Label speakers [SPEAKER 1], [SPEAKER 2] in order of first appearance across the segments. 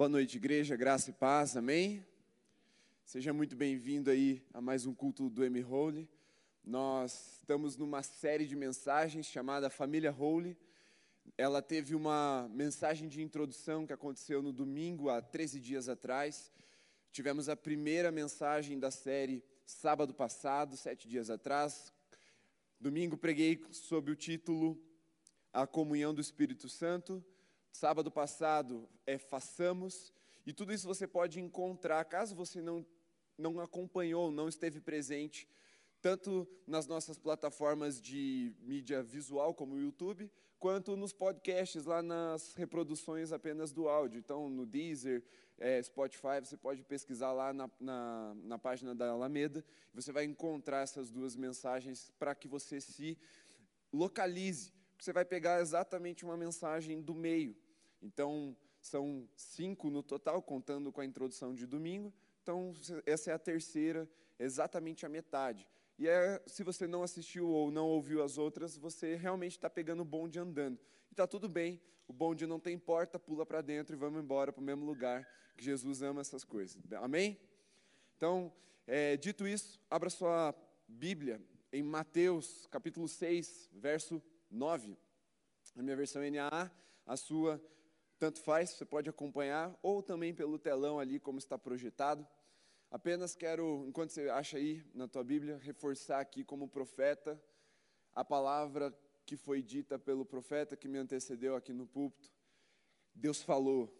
[SPEAKER 1] Boa noite, igreja, graça e paz, amém? Seja muito bem-vindo aí a mais um culto do M Holy. Nós estamos numa série de mensagens chamada Família Holy. Ela teve uma mensagem de introdução que aconteceu no domingo, há 13 dias atrás. Tivemos a primeira mensagem da série sábado passado, sete dias atrás. Domingo preguei sob o título A Comunhão do Espírito Santo. Sábado passado é Façamos, e tudo isso você pode encontrar, caso você não, não acompanhou, não esteve presente, tanto nas nossas plataformas de mídia visual, como o YouTube, quanto nos podcasts, lá nas reproduções apenas do áudio. Então, no Deezer, é, Spotify, você pode pesquisar lá na, na, na página da Alameda, você vai encontrar essas duas mensagens para que você se localize você vai pegar exatamente uma mensagem do meio. Então, são cinco no total, contando com a introdução de domingo. Então, essa é a terceira, exatamente a metade. E é, se você não assistiu ou não ouviu as outras, você realmente está pegando o bonde andando. E está tudo bem, o bonde não tem porta, pula para dentro e vamos embora para o mesmo lugar, que Jesus ama essas coisas. Amém? Então, é, dito isso, abra sua Bíblia em Mateus, capítulo 6, verso 9. A minha versão NAA, a sua tanto faz, você pode acompanhar, ou também pelo telão ali, como está projetado. Apenas quero, enquanto você acha aí na tua Bíblia, reforçar aqui como profeta a palavra que foi dita pelo profeta que me antecedeu aqui no púlpito. Deus falou.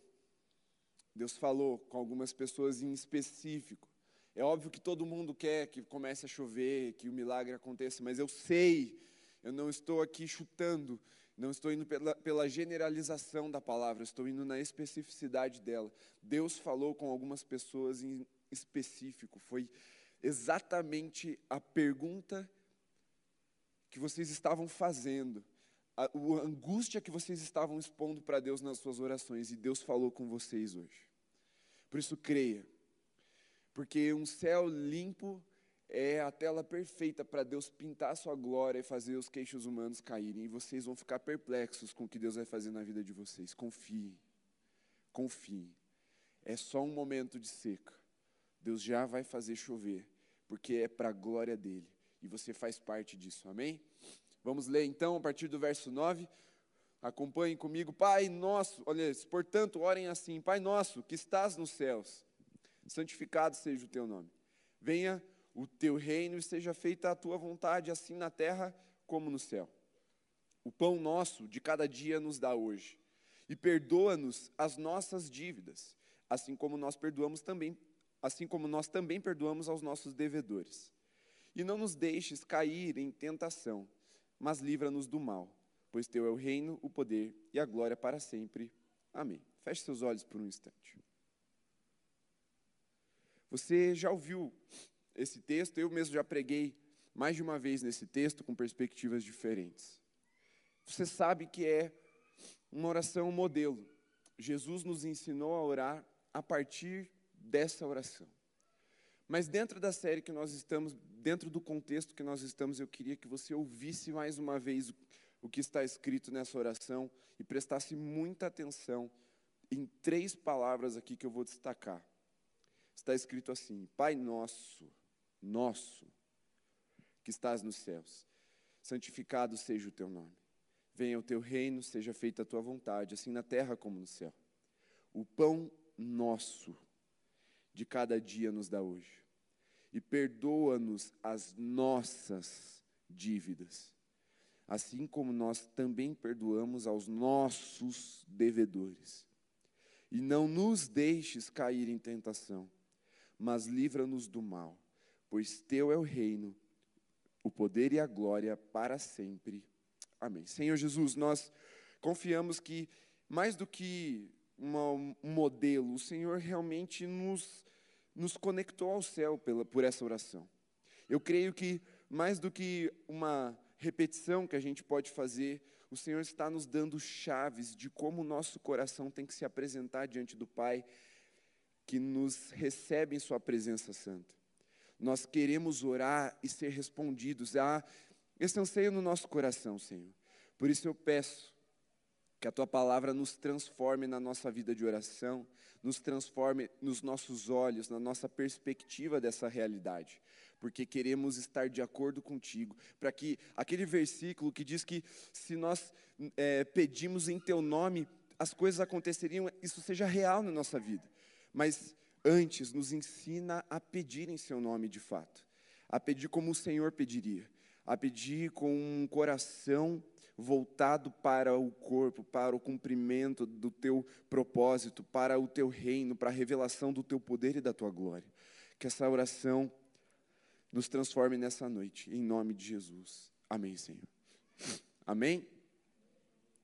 [SPEAKER 1] Deus falou com algumas pessoas em específico. É óbvio que todo mundo quer que comece a chover, que o milagre aconteça, mas eu sei eu não estou aqui chutando, não estou indo pela, pela generalização da palavra, estou indo na especificidade dela. Deus falou com algumas pessoas em específico, foi exatamente a pergunta que vocês estavam fazendo, a, a angústia que vocês estavam expondo para Deus nas suas orações, e Deus falou com vocês hoje. Por isso, creia, porque um céu limpo é a tela perfeita para Deus pintar a sua glória e fazer os queixos humanos caírem. E vocês vão ficar perplexos com o que Deus vai fazer na vida de vocês. Confie. Confie. É só um momento de seca. Deus já vai fazer chover, porque é para a glória dele. E você faz parte disso. Amém? Vamos ler então a partir do verso 9. Acompanhem comigo. Pai nosso, olha, portanto, orem assim: Pai nosso, que estás nos céus, santificado seja o teu nome. Venha o teu reino e seja feita a tua vontade, assim na terra como no céu. O pão nosso de cada dia nos dá hoje. E perdoa-nos as nossas dívidas, assim como nós perdoamos também, assim como nós também perdoamos aos nossos devedores. E não nos deixes cair em tentação, mas livra-nos do mal, pois teu é o reino, o poder e a glória para sempre. Amém. Feche seus olhos por um instante. Você já ouviu esse texto, eu mesmo já preguei mais de uma vez nesse texto com perspectivas diferentes. Você sabe que é uma oração modelo. Jesus nos ensinou a orar a partir dessa oração. Mas dentro da série que nós estamos, dentro do contexto que nós estamos, eu queria que você ouvisse mais uma vez o, que está escrito nessa oração e prestasse muita atenção em três palavras aqui que eu vou destacar. Está escrito assim: Pai nosso nosso, que estás nos céus. Santificado seja o teu nome. Venha o teu reino, seja feita a tua vontade, assim na terra como no céu. O pão nosso de cada dia nos dá hoje. E perdoa-nos as nossas dívidas, assim como nós também perdoamos aos nossos devedores. E não nos deixes cair em tentação, mas livra-nos do mal pois teu é o reino, o poder e a glória para sempre. Amém. Senhor Jesus, nós confiamos que, mais do que uma, um modelo, o Senhor realmente nos, nos conectou ao céu pela, por essa oração. Eu creio que, mais do que uma repetição que a gente pode fazer, o Senhor está nos dando chaves de como o nosso coração tem que se apresentar diante do Pai, que nos recebe em Sua presença santa. Nós queremos orar e ser respondidos. Há esse anseio no nosso coração, Senhor. Por isso eu peço Que a tua palavra nos transforme na nossa vida de oração, nos transforme nos nossos olhos, na nossa perspectiva dessa realidade porque queremos estar de acordo contigo, para que aquele versículo que diz que se nós é, pedimos em teu nome, as coisas aconteceriam, isso seja real na nossa vida. Mas antes, nos ensina a pedir em seu nome de fato, a pedir como o Senhor pediria, a pedir com um coração voltado para o corpo, para o cumprimento do teu propósito, para o teu reino, para a revelação do teu poder e da tua glória. Que essa oração nos transforme nessa noite, em nome de Jesus. Amém, Senhor. Amém?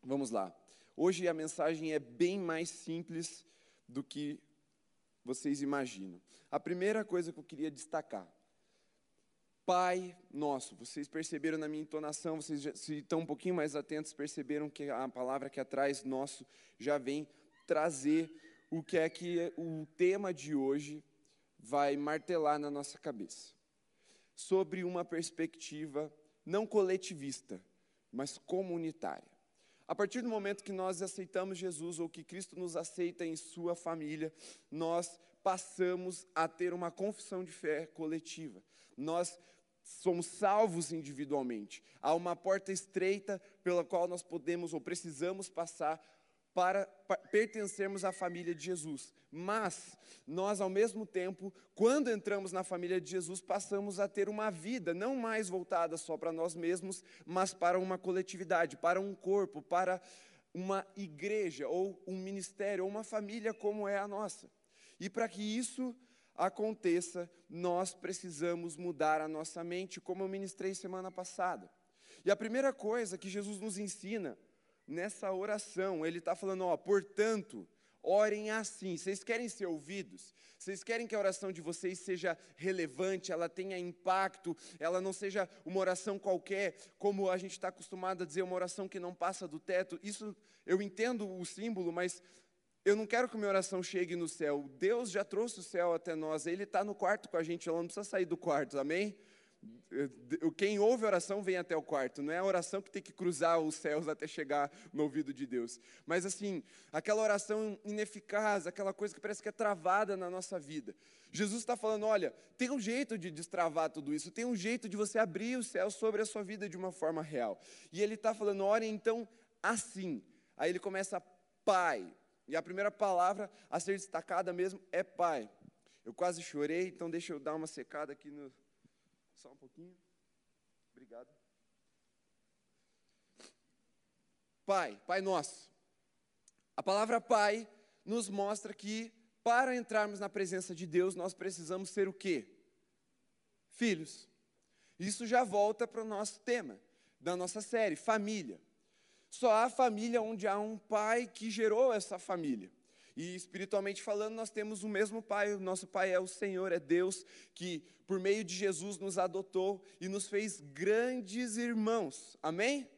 [SPEAKER 1] Vamos lá. Hoje a mensagem é bem mais simples do que vocês imaginam. A primeira coisa que eu queria destacar: Pai nosso. Vocês perceberam na minha entonação, vocês já, se estão um pouquinho mais atentos, perceberam que a palavra que atrás nosso já vem trazer o que é que o tema de hoje vai martelar na nossa cabeça sobre uma perspectiva não coletivista, mas comunitária. A partir do momento que nós aceitamos Jesus ou que Cristo nos aceita em sua família, nós passamos a ter uma confissão de fé coletiva. Nós somos salvos individualmente. Há uma porta estreita pela qual nós podemos ou precisamos passar para pertencermos à família de Jesus. Mas nós, ao mesmo tempo, quando entramos na família de Jesus, passamos a ter uma vida não mais voltada só para nós mesmos, mas para uma coletividade, para um corpo, para uma igreja ou um ministério ou uma família como é a nossa. E para que isso aconteça, nós precisamos mudar a nossa mente, como eu ministrei semana passada. E a primeira coisa que Jesus nos ensina nessa oração. Ele está falando, ó, portanto, orem assim. Vocês querem ser ouvidos? Vocês querem que a oração de vocês seja relevante, ela tenha impacto, ela não seja uma oração qualquer, como a gente está acostumado a dizer, uma oração que não passa do teto. Isso eu entendo o símbolo, mas eu não quero que minha oração chegue no céu. Deus já trouxe o céu até nós, Ele está no quarto com a gente, ela não precisa sair do quarto, amém? Quem ouve oração vem até o quarto, não é a oração que tem que cruzar os céus até chegar no ouvido de Deus. Mas assim, aquela oração ineficaz, aquela coisa que parece que é travada na nossa vida. Jesus está falando: olha, tem um jeito de destravar tudo isso, tem um jeito de você abrir o céu sobre a sua vida de uma forma real. E ele está falando: olha, então assim. Aí ele começa, Pai. E a primeira palavra a ser destacada mesmo é Pai. Eu quase chorei, então deixa eu dar uma secada aqui no, só um pouquinho. Obrigado. Pai, Pai nosso. A palavra Pai nos mostra que para entrarmos na presença de Deus, nós precisamos ser o quê? Filhos. Isso já volta para o nosso tema da nossa série, família. Só há família onde há um pai que gerou essa família. E espiritualmente falando, nós temos o mesmo Pai, o nosso Pai é o Senhor, é Deus, que por meio de Jesus nos adotou e nos fez grandes irmãos. Amém?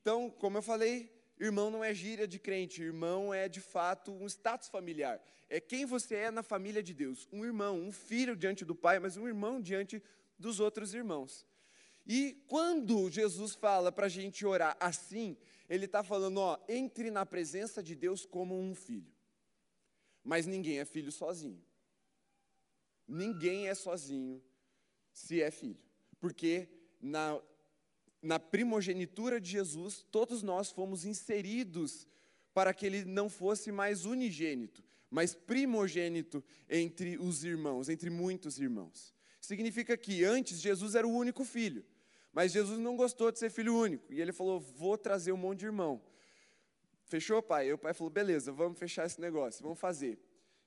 [SPEAKER 1] Então, como eu falei, irmão não é gíria de crente, irmão é de fato um status familiar. É quem você é na família de Deus. Um irmão, um filho diante do Pai, mas um irmão diante dos outros irmãos. E quando Jesus fala para a gente orar assim, ele está falando, ó, entre na presença de Deus como um filho. Mas ninguém é filho sozinho. Ninguém é sozinho se é filho. Porque na, na primogenitura de Jesus, todos nós fomos inseridos para que ele não fosse mais unigênito, mas primogênito entre os irmãos, entre muitos irmãos. Significa que antes Jesus era o único filho, mas Jesus não gostou de ser filho único, e ele falou: Vou trazer um monte de irmão. Fechou, pai? E o pai falou: beleza, vamos fechar esse negócio, vamos fazer.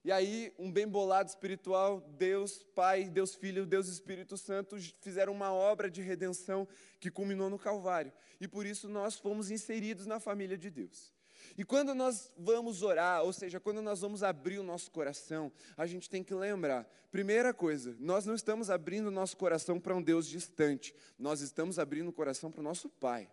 [SPEAKER 1] E aí, um bem bolado espiritual, Deus Pai, Deus Filho, Deus Espírito Santo fizeram uma obra de redenção que culminou no Calvário. E por isso nós fomos inseridos na família de Deus. E quando nós vamos orar, ou seja, quando nós vamos abrir o nosso coração, a gente tem que lembrar: primeira coisa, nós não estamos abrindo o nosso coração para um Deus distante, nós estamos abrindo o coração para o nosso Pai.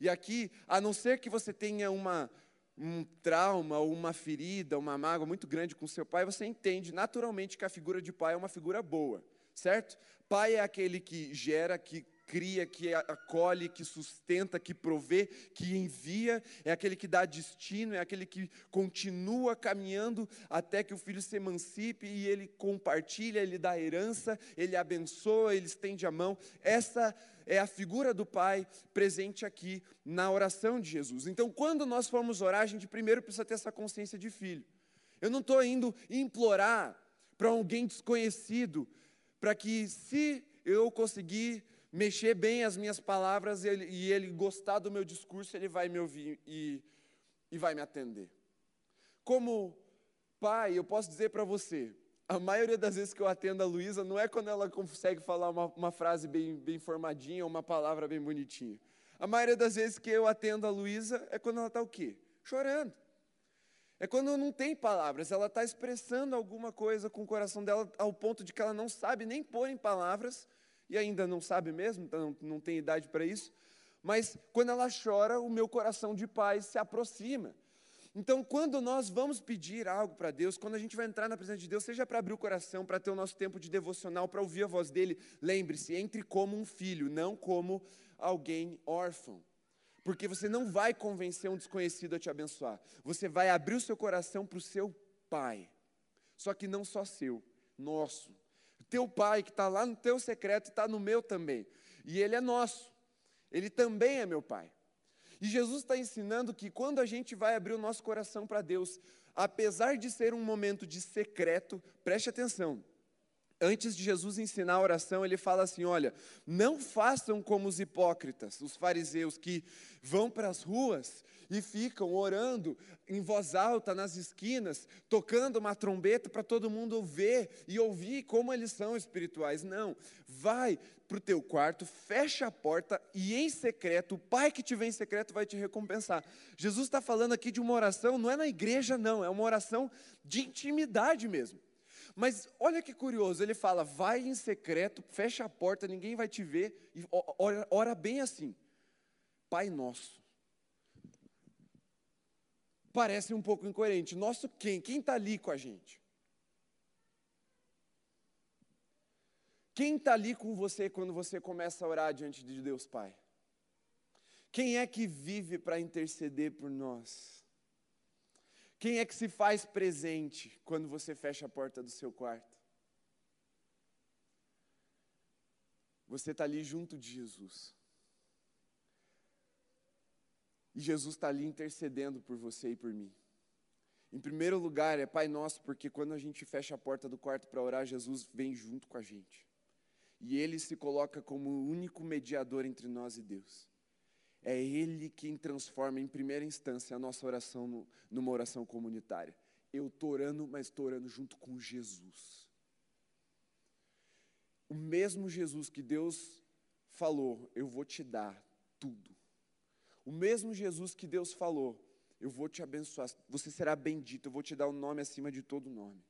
[SPEAKER 1] E aqui, a não ser que você tenha uma, um trauma uma ferida, uma mágoa muito grande com seu pai, você entende naturalmente que a figura de pai é uma figura boa, certo? Pai é aquele que gera, que cria, que acolhe, que sustenta, que provê, que envia, é aquele que dá destino, é aquele que continua caminhando até que o filho se emancipe e ele compartilha, ele dá herança, ele abençoa, ele estende a mão. Essa é a figura do Pai presente aqui na oração de Jesus. Então, quando nós formos orar, a gente primeiro precisa ter essa consciência de filho. Eu não estou indo implorar para alguém desconhecido, para que se eu conseguir mexer bem as minhas palavras e ele, e ele gostar do meu discurso, ele vai me ouvir e, e vai me atender. Como pai, eu posso dizer para você, a maioria das vezes que eu atendo a Luísa não é quando ela consegue falar uma, uma frase bem, bem formadinha, uma palavra bem bonitinha. A maioria das vezes que eu atendo a Luísa é quando ela está o quê? Chorando. É quando não tem palavras, ela está expressando alguma coisa com o coração dela ao ponto de que ela não sabe nem pôr em palavras, e ainda não sabe mesmo, então não tem idade para isso, mas quando ela chora, o meu coração de pai se aproxima. Então, quando nós vamos pedir algo para Deus, quando a gente vai entrar na presença de Deus, seja para abrir o coração, para ter o nosso tempo de devocional, para ouvir a voz dele, lembre-se, entre como um filho, não como alguém órfão. Porque você não vai convencer um desconhecido a te abençoar. Você vai abrir o seu coração para o seu pai. Só que não só seu, nosso. Teu pai que está lá no teu secreto está no meu também. E ele é nosso. Ele também é meu pai. E Jesus está ensinando que quando a gente vai abrir o nosso coração para Deus, apesar de ser um momento de secreto, preste atenção, Antes de Jesus ensinar a oração, ele fala assim: olha, não façam como os hipócritas, os fariseus que vão para as ruas e ficam orando em voz alta nas esquinas, tocando uma trombeta para todo mundo ver e ouvir como eles são espirituais. Não, vai para o teu quarto, fecha a porta e em secreto, o Pai que te vê em secreto vai te recompensar. Jesus está falando aqui de uma oração, não é na igreja, não, é uma oração de intimidade mesmo. Mas olha que curioso, ele fala: vai em secreto, fecha a porta, ninguém vai te ver, e ora, ora bem assim, Pai Nosso. Parece um pouco incoerente. Nosso quem? Quem está ali com a gente? Quem está ali com você quando você começa a orar diante de Deus Pai? Quem é que vive para interceder por nós? Quem é que se faz presente quando você fecha a porta do seu quarto? Você está ali junto de Jesus. E Jesus está ali intercedendo por você e por mim. Em primeiro lugar, é Pai Nosso, porque quando a gente fecha a porta do quarto para orar, Jesus vem junto com a gente. E ele se coloca como o único mediador entre nós e Deus. É Ele quem transforma, em primeira instância, a nossa oração no, numa oração comunitária. Eu estou orando, mas estou orando junto com Jesus. O mesmo Jesus que Deus falou, eu vou te dar tudo. O mesmo Jesus que Deus falou, eu vou te abençoar, você será bendito, eu vou te dar o um nome acima de todo nome.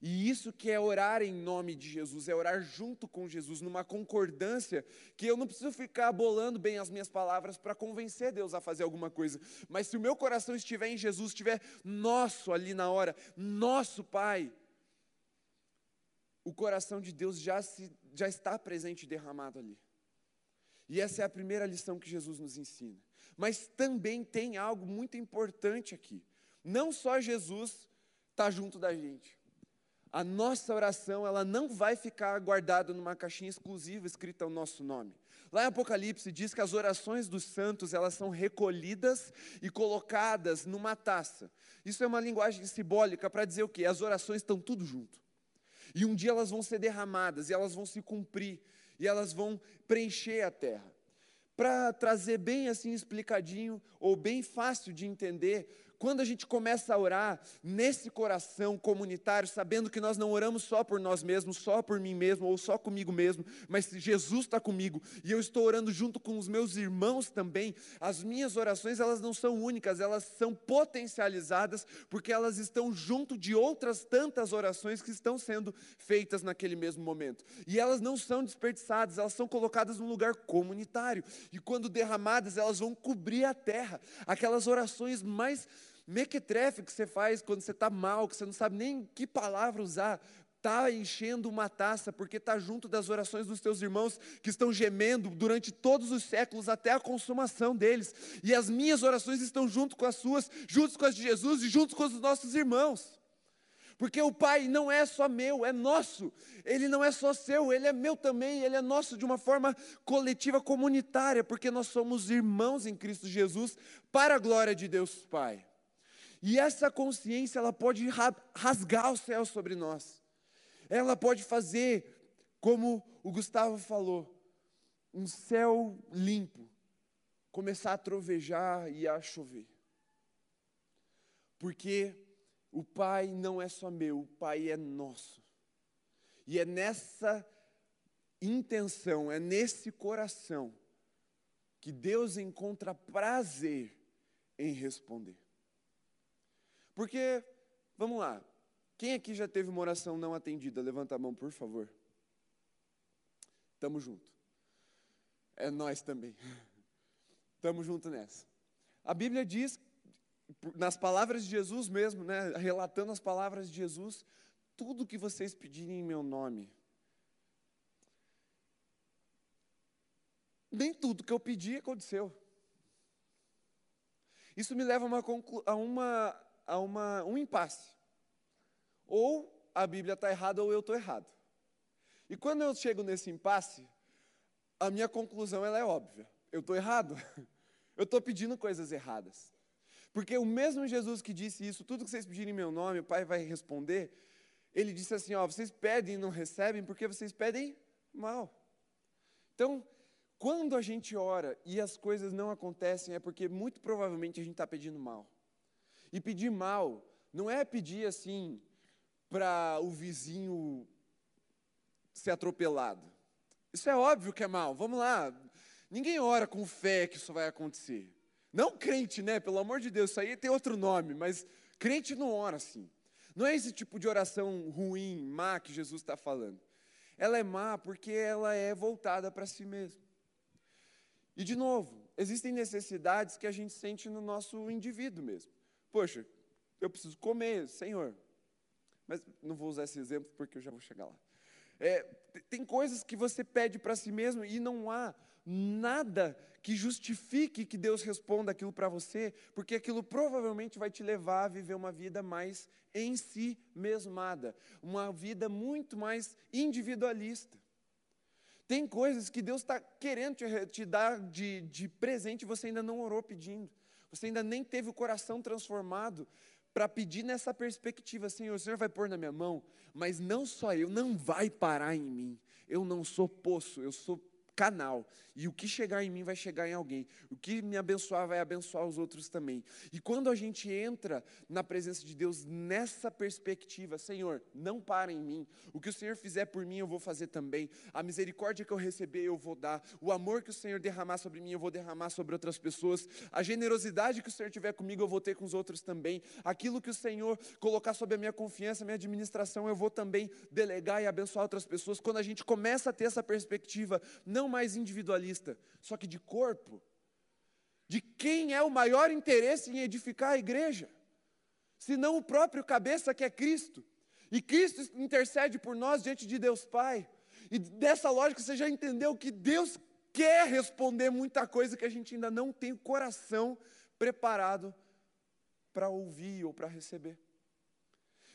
[SPEAKER 1] E isso que é orar em nome de Jesus, é orar junto com Jesus, numa concordância, que eu não preciso ficar bolando bem as minhas palavras para convencer Deus a fazer alguma coisa, mas se o meu coração estiver em Jesus, estiver nosso ali na hora, nosso Pai, o coração de Deus já, se, já está presente e derramado ali. E essa é a primeira lição que Jesus nos ensina. Mas também tem algo muito importante aqui. Não só Jesus está junto da gente, a nossa oração ela não vai ficar guardada numa caixinha exclusiva escrita o nosso nome. Lá em Apocalipse diz que as orações dos santos elas são recolhidas e colocadas numa taça. Isso é uma linguagem simbólica para dizer o quê? As orações estão tudo junto. E um dia elas vão ser derramadas e elas vão se cumprir e elas vão preencher a terra. Para trazer bem assim explicadinho ou bem fácil de entender, quando a gente começa a orar nesse coração comunitário, sabendo que nós não oramos só por nós mesmos, só por mim mesmo ou só comigo mesmo, mas Jesus está comigo e eu estou orando junto com os meus irmãos também, as minhas orações elas não são únicas, elas são potencializadas porque elas estão junto de outras tantas orações que estão sendo feitas naquele mesmo momento. E elas não são desperdiçadas, elas são colocadas num lugar comunitário e quando derramadas elas vão cobrir a terra. Aquelas orações mais mequetrefe que você faz quando você está mal, que você não sabe nem que palavra usar, está enchendo uma taça, porque está junto das orações dos teus irmãos que estão gemendo durante todos os séculos até a consumação deles. E as minhas orações estão junto com as suas, juntos com as de Jesus e juntos com os nossos irmãos. Porque o Pai não é só meu, é nosso. Ele não é só seu, ele é meu também, ele é nosso de uma forma coletiva, comunitária, porque nós somos irmãos em Cristo Jesus, para a glória de Deus Pai. E essa consciência, ela pode rasgar o céu sobre nós. Ela pode fazer, como o Gustavo falou, um céu limpo, começar a trovejar e a chover. Porque o Pai não é só meu, o Pai é nosso. E é nessa intenção, é nesse coração que Deus encontra prazer em responder. Porque, vamos lá, quem aqui já teve uma oração não atendida? Levanta a mão, por favor. Tamo junto. É nós também. Tamo junto nessa. A Bíblia diz, nas palavras de Jesus mesmo, né, relatando as palavras de Jesus, tudo que vocês pedirem em meu nome. Nem tudo que eu pedi aconteceu. Isso me leva a uma, a uma a uma, um impasse. Ou a Bíblia está errada ou eu estou errado. E quando eu chego nesse impasse, a minha conclusão ela é óbvia. Eu estou errado. Eu estou pedindo coisas erradas. Porque o mesmo Jesus que disse isso, tudo que vocês pedirem em meu nome, o Pai vai responder. Ele disse assim: ó, vocês pedem e não recebem porque vocês pedem mal. Então, quando a gente ora e as coisas não acontecem, é porque muito provavelmente a gente está pedindo mal. E pedir mal não é pedir assim para o vizinho ser atropelado. Isso é óbvio que é mal. Vamos lá. Ninguém ora com fé que isso vai acontecer. Não crente, né? Pelo amor de Deus, isso aí tem outro nome, mas crente não ora assim. Não é esse tipo de oração ruim, má que Jesus está falando. Ela é má porque ela é voltada para si mesma. E, de novo, existem necessidades que a gente sente no nosso indivíduo mesmo. Poxa, eu preciso comer, Senhor. Mas não vou usar esse exemplo porque eu já vou chegar lá. É, tem coisas que você pede para si mesmo e não há nada que justifique que Deus responda aquilo para você, porque aquilo provavelmente vai te levar a viver uma vida mais em si mesmada, uma vida muito mais individualista. Tem coisas que Deus está querendo te, te dar de, de presente e você ainda não orou pedindo. Você ainda nem teve o coração transformado para pedir nessa perspectiva, Senhor, o Senhor vai pôr na minha mão, mas não só eu, não vai parar em mim. Eu não sou poço, eu sou canal. E o que chegar em mim vai chegar em alguém. O que me abençoar vai abençoar os outros também. E quando a gente entra na presença de Deus nessa perspectiva, Senhor, não para em mim. O que o Senhor fizer por mim, eu vou fazer também. A misericórdia que eu receber, eu vou dar. O amor que o Senhor derramar sobre mim, eu vou derramar sobre outras pessoas. A generosidade que o Senhor tiver comigo, eu vou ter com os outros também. Aquilo que o Senhor colocar sobre a minha confiança, minha administração, eu vou também delegar e abençoar outras pessoas. Quando a gente começa a ter essa perspectiva, não não mais individualista, só que de corpo, de quem é o maior interesse em edificar a igreja, senão o próprio cabeça que é Cristo. E Cristo intercede por nós diante de Deus Pai. E dessa lógica você já entendeu que Deus quer responder muita coisa que a gente ainda não tem o coração preparado para ouvir ou para receber.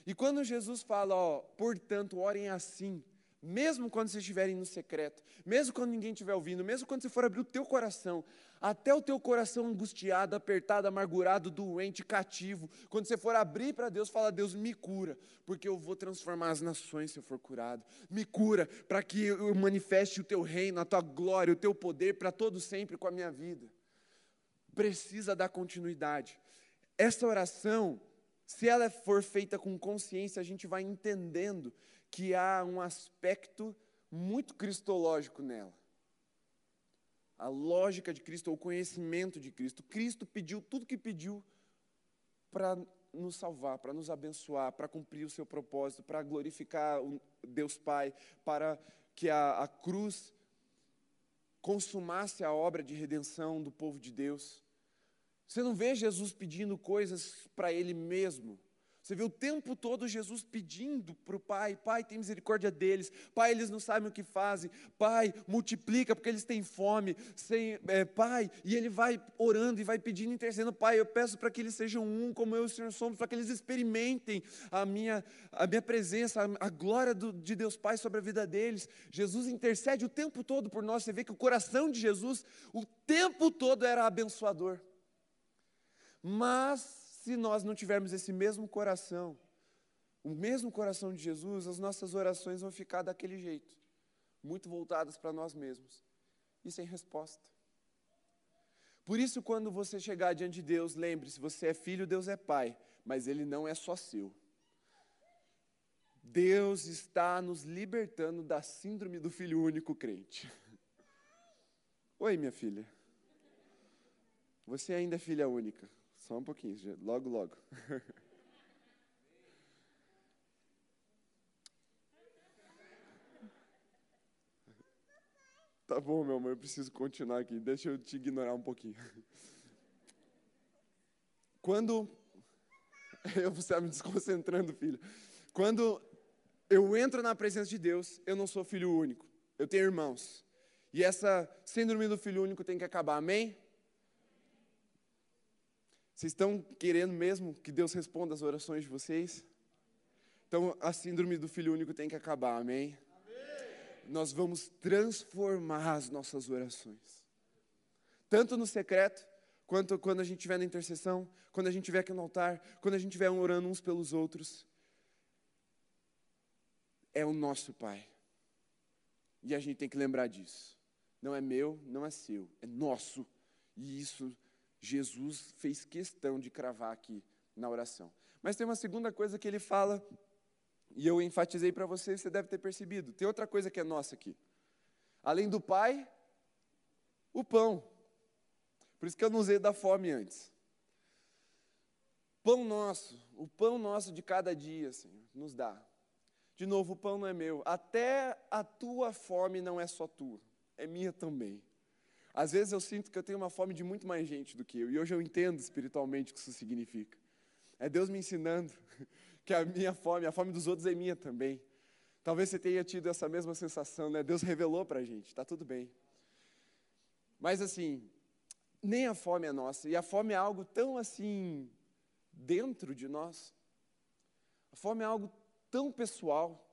[SPEAKER 1] E quando Jesus fala, ó, portanto, orem assim, mesmo quando vocês estiverem no secreto, mesmo quando ninguém estiver ouvindo, mesmo quando você for abrir o teu coração, até o teu coração angustiado, apertado, amargurado, doente, cativo, quando você for abrir para Deus, fala: Deus, me cura, porque eu vou transformar as nações se eu for curado. Me cura para que eu manifeste o teu reino, a tua glória, o teu poder para todo sempre com a minha vida. Precisa dar continuidade. Essa oração, se ela for feita com consciência, a gente vai entendendo que há um aspecto muito cristológico nela. A lógica de Cristo, o conhecimento de Cristo. Cristo pediu tudo que pediu para nos salvar, para nos abençoar, para cumprir o seu propósito, para glorificar o Deus Pai, para que a, a cruz consumasse a obra de redenção do povo de Deus. Você não vê Jesus pedindo coisas para Ele mesmo Você vê o tempo todo Jesus pedindo para o Pai: Pai, tem misericórdia deles. Pai, eles não sabem o que fazem. Pai, multiplica porque eles têm fome. Sem, é, pai, e ele vai orando e vai pedindo, intercedendo: Pai, eu peço para que eles sejam um, como eu e o Senhor somos, para que eles experimentem a minha, a minha presença, a, a glória do, de Deus Pai sobre a vida deles. Jesus intercede o tempo todo por nós. Você vê que o coração de Jesus, o tempo todo, era abençoador. Mas se nós não tivermos esse mesmo coração, o mesmo coração de Jesus, as nossas orações vão ficar daquele jeito, muito voltadas para nós mesmos e sem resposta. Por isso, quando você chegar diante de Deus, lembre-se: você é filho, Deus é pai, mas Ele não é só seu. Deus está nos libertando da síndrome do filho único crente. Oi, minha filha. Você ainda é filha única. Só um pouquinho, logo, logo. Tá bom, meu amor, eu preciso continuar aqui. Deixa eu te ignorar um pouquinho. Quando. Eu você está me desconcentrando, filho. Quando eu entro na presença de Deus, eu não sou filho único. Eu tenho irmãos. E essa síndrome do filho único tem que acabar, amém? Vocês estão querendo mesmo que Deus responda as orações de vocês? Então, a síndrome do filho único tem que acabar, amém? amém? Nós vamos transformar as nossas orações. Tanto no secreto, quanto quando a gente estiver na intercessão, quando a gente estiver aqui no altar, quando a gente estiver orando uns pelos outros. É o nosso Pai. E a gente tem que lembrar disso. Não é meu, não é seu, é nosso. E isso Jesus fez questão de cravar aqui na oração. Mas tem uma segunda coisa que ele fala, e eu enfatizei para você, você deve ter percebido. Tem outra coisa que é nossa aqui. Além do Pai, o pão. Por isso que eu não usei da fome antes. Pão nosso, o pão nosso de cada dia, Senhor, nos dá. De novo, o pão não é meu. Até a tua fome não é só tua, é minha também. Às vezes eu sinto que eu tenho uma fome de muito mais gente do que eu, e hoje eu entendo espiritualmente o que isso significa. É Deus me ensinando que a minha fome, a fome dos outros é minha também. Talvez você tenha tido essa mesma sensação, né? Deus revelou para a gente, está tudo bem. Mas assim, nem a fome é nossa, e a fome é algo tão assim, dentro de nós. A fome é algo tão pessoal.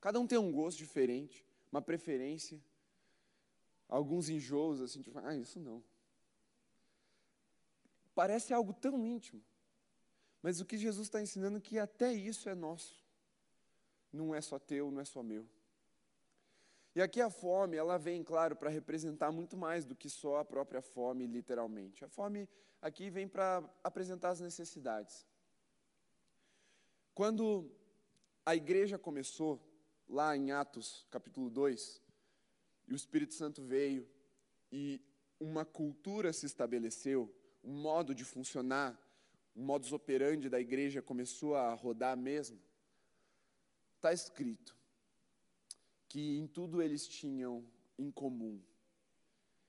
[SPEAKER 1] Cada um tem um gosto diferente, uma preferência alguns enjoos, assim, tipo, ah, isso não. Parece algo tão íntimo. Mas o que Jesus está ensinando é que até isso é nosso. Não é só teu, não é só meu. E aqui a fome, ela vem, claro, para representar muito mais do que só a própria fome, literalmente. A fome aqui vem para apresentar as necessidades. Quando a igreja começou, lá em Atos, capítulo 2, e o Espírito Santo veio e uma cultura se estabeleceu, um modo de funcionar, um modus operandi da igreja começou a rodar mesmo. Está escrito que em tudo eles tinham em comum.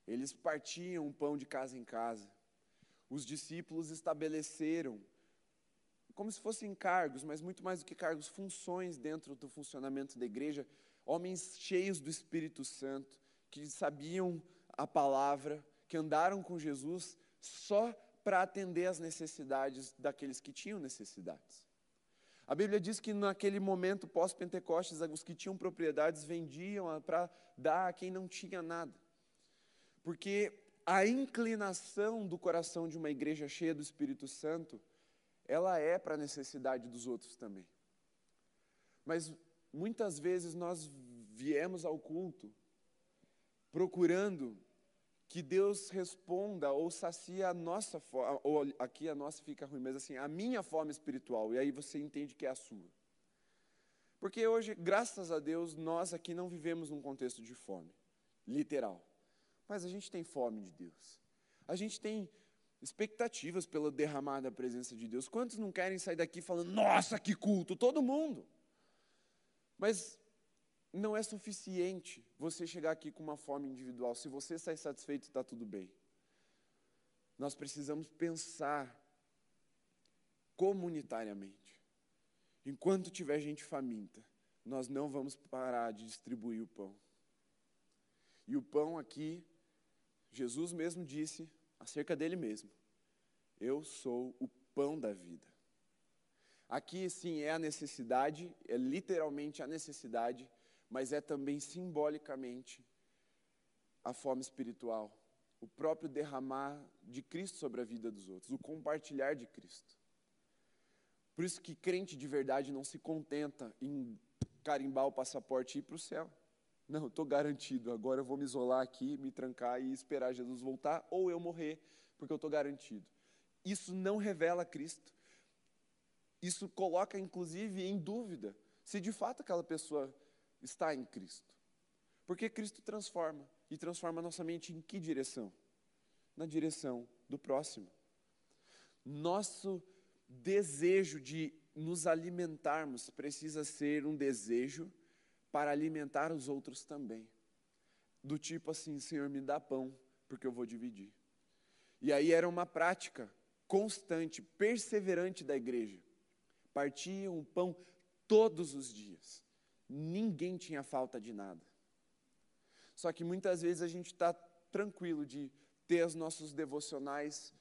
[SPEAKER 1] Eles partiam o pão de casa em casa. Os discípulos estabeleceram, como se fossem cargos, mas muito mais do que cargos, funções dentro do funcionamento da igreja, homens cheios do Espírito Santo, que sabiam a palavra, que andaram com Jesus só para atender às necessidades daqueles que tinham necessidades. A Bíblia diz que naquele momento pós-Pentecostes, os que tinham propriedades vendiam para dar a quem não tinha nada. Porque a inclinação do coração de uma igreja cheia do Espírito Santo, ela é para a necessidade dos outros também. Mas Muitas vezes nós viemos ao culto procurando que Deus responda ou sacia a nossa fome, ou aqui a nossa fica ruim, mas assim, a minha fome espiritual, e aí você entende que é a sua. Porque hoje, graças a Deus, nós aqui não vivemos num contexto de fome, literal. Mas a gente tem fome de Deus. A gente tem expectativas pelo derramar da presença de Deus. Quantos não querem sair daqui falando, nossa, que culto? Todo mundo. Mas não é suficiente você chegar aqui com uma forma individual. Se você está satisfeito, está tudo bem. Nós precisamos pensar comunitariamente. Enquanto tiver gente faminta, nós não vamos parar de distribuir o pão. E o pão aqui, Jesus mesmo disse acerca dele mesmo: Eu sou o pão da vida. Aqui, sim, é a necessidade, é literalmente a necessidade, mas é também simbolicamente a fome espiritual, o próprio derramar de Cristo sobre a vida dos outros, o compartilhar de Cristo. Por isso que crente de verdade não se contenta em carimbar o passaporte e ir para o céu. Não, estou garantido, agora eu vou me isolar aqui, me trancar e esperar Jesus voltar, ou eu morrer, porque eu estou garantido. Isso não revela Cristo. Isso coloca, inclusive, em dúvida se de fato aquela pessoa está em Cristo. Porque Cristo transforma. E transforma nossa mente em que direção? Na direção do próximo. Nosso desejo de nos alimentarmos precisa ser um desejo para alimentar os outros também. Do tipo assim, Senhor, me dá pão, porque eu vou dividir. E aí era uma prática constante, perseverante da igreja. Partiam o pão todos os dias. Ninguém tinha falta de nada. Só que muitas vezes a gente está tranquilo de ter os nossos devocionais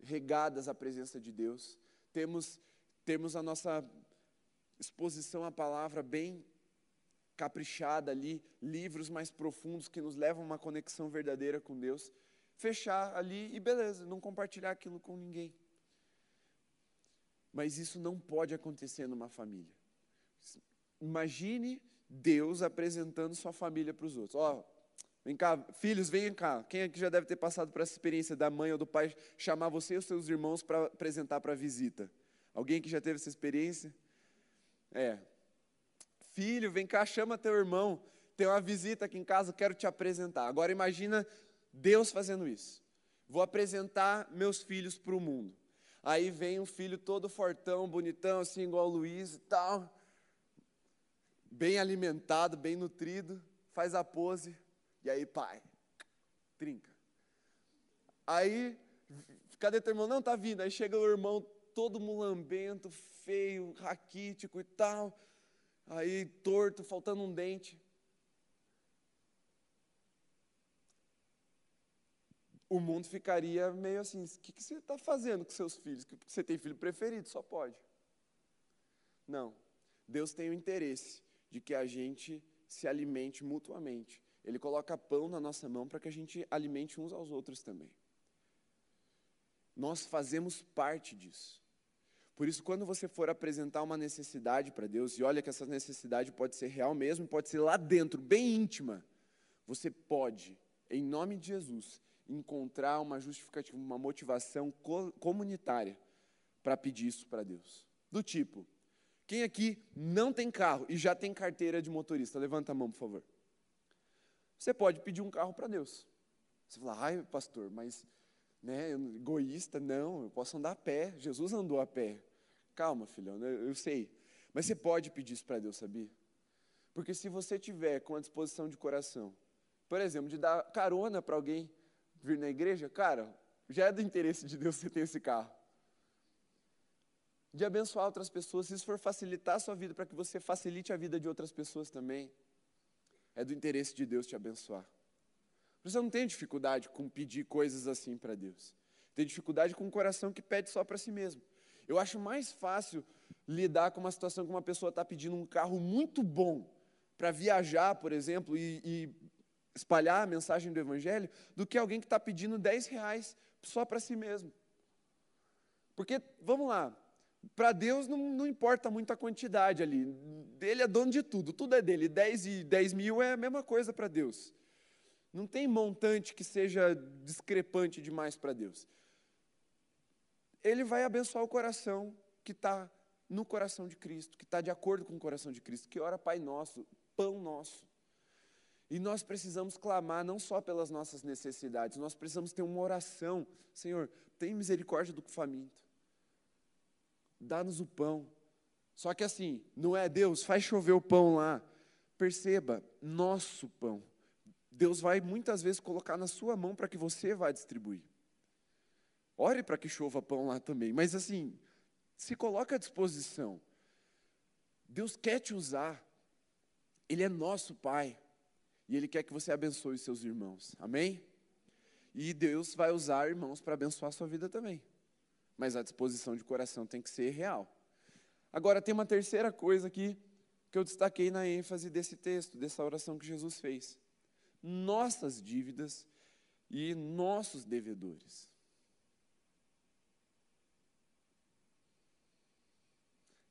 [SPEAKER 1] regadas à presença de Deus, temos, temos a nossa exposição à palavra bem caprichada ali, livros mais profundos que nos levam a uma conexão verdadeira com Deus, fechar ali e beleza, não compartilhar aquilo com ninguém. Mas isso não pode acontecer numa família. Imagine Deus apresentando sua família para os outros. Ó, vem cá, filhos, venham cá. Quem aqui já deve ter passado por essa experiência da mãe ou do pai chamar você e os seus irmãos para apresentar para visita? Alguém que já teve essa experiência? É. Filho, vem cá, chama teu irmão. Tem uma visita aqui em casa, quero te apresentar. Agora imagina Deus fazendo isso. Vou apresentar meus filhos para o mundo. Aí vem um filho todo fortão, bonitão, assim, igual o Luiz e tal bem alimentado, bem nutrido, faz a pose, e aí, pai, trinca. Aí, cadê teu irmão? Não, tá vindo. Aí chega o irmão todo mulambento, feio, raquítico e tal, aí torto, faltando um dente. O mundo ficaria meio assim: o que, que você está fazendo com seus filhos? Você tem filho preferido? Só pode. Não. Deus tem o interesse de que a gente se alimente mutuamente. Ele coloca pão na nossa mão para que a gente alimente uns aos outros também. Nós fazemos parte disso. Por isso, quando você for apresentar uma necessidade para Deus, e olha que essa necessidade pode ser real mesmo, pode ser lá dentro, bem íntima, você pode, em nome de Jesus, encontrar uma justificativa, uma motivação co comunitária para pedir isso para Deus. Do tipo, quem aqui não tem carro e já tem carteira de motorista? Levanta a mão, por favor. Você pode pedir um carro para Deus. Você fala, ai, pastor, mas né, egoísta, não, eu posso andar a pé. Jesus andou a pé. Calma, filhão, eu sei. Mas você pode pedir isso para Deus, sabia? Porque se você tiver com a disposição de coração, por exemplo, de dar carona para alguém vir na igreja, cara, já é do interesse de Deus você ter esse carro de abençoar outras pessoas, se isso for facilitar a sua vida para que você facilite a vida de outras pessoas também, é do interesse de Deus te abençoar. Você não tem dificuldade com pedir coisas assim para Deus. Tem dificuldade com um coração que pede só para si mesmo. Eu acho mais fácil lidar com uma situação que uma pessoa está pedindo um carro muito bom para viajar, por exemplo, e, e, espalhar a mensagem do Evangelho, do que alguém que está pedindo 10 reais só para si mesmo. Porque, vamos lá, para Deus não, não, importa muito a quantidade ali. Ele é dono de tudo, tudo é dele. 10 e 10 mil é a mesma coisa para Deus. Não tem montante que seja discrepante demais para Deus. Ele vai abençoar o coração que está no coração de Cristo, que está de acordo com o coração de Cristo, que ora Pai Nosso, pão nosso. E nós precisamos clamar não só pelas nossas necessidades, nós precisamos ter uma oração. Senhor, tem misericórdia do faminto dá-nos o pão. Só que assim, não é Deus, faz chover o pão lá. Perceba, nosso pão. Deus vai muitas vezes colocar na sua mão para que você vá distribuir. Ore para que chova pão lá também, mas assim, Se coloca à disposição. Deus quer te usar. Ele é nosso Pai. E Ele quer que você abençoe seus irmãos. Amém? E Deus vai usar irmãos para abençoar a sua vida também. Mas a disposição de coração tem que ser real. Agora, tem uma terceira coisa aqui que eu destaquei na ênfase desse texto, dessa oração que Jesus fez. Nossas dívidas e nossos devedores.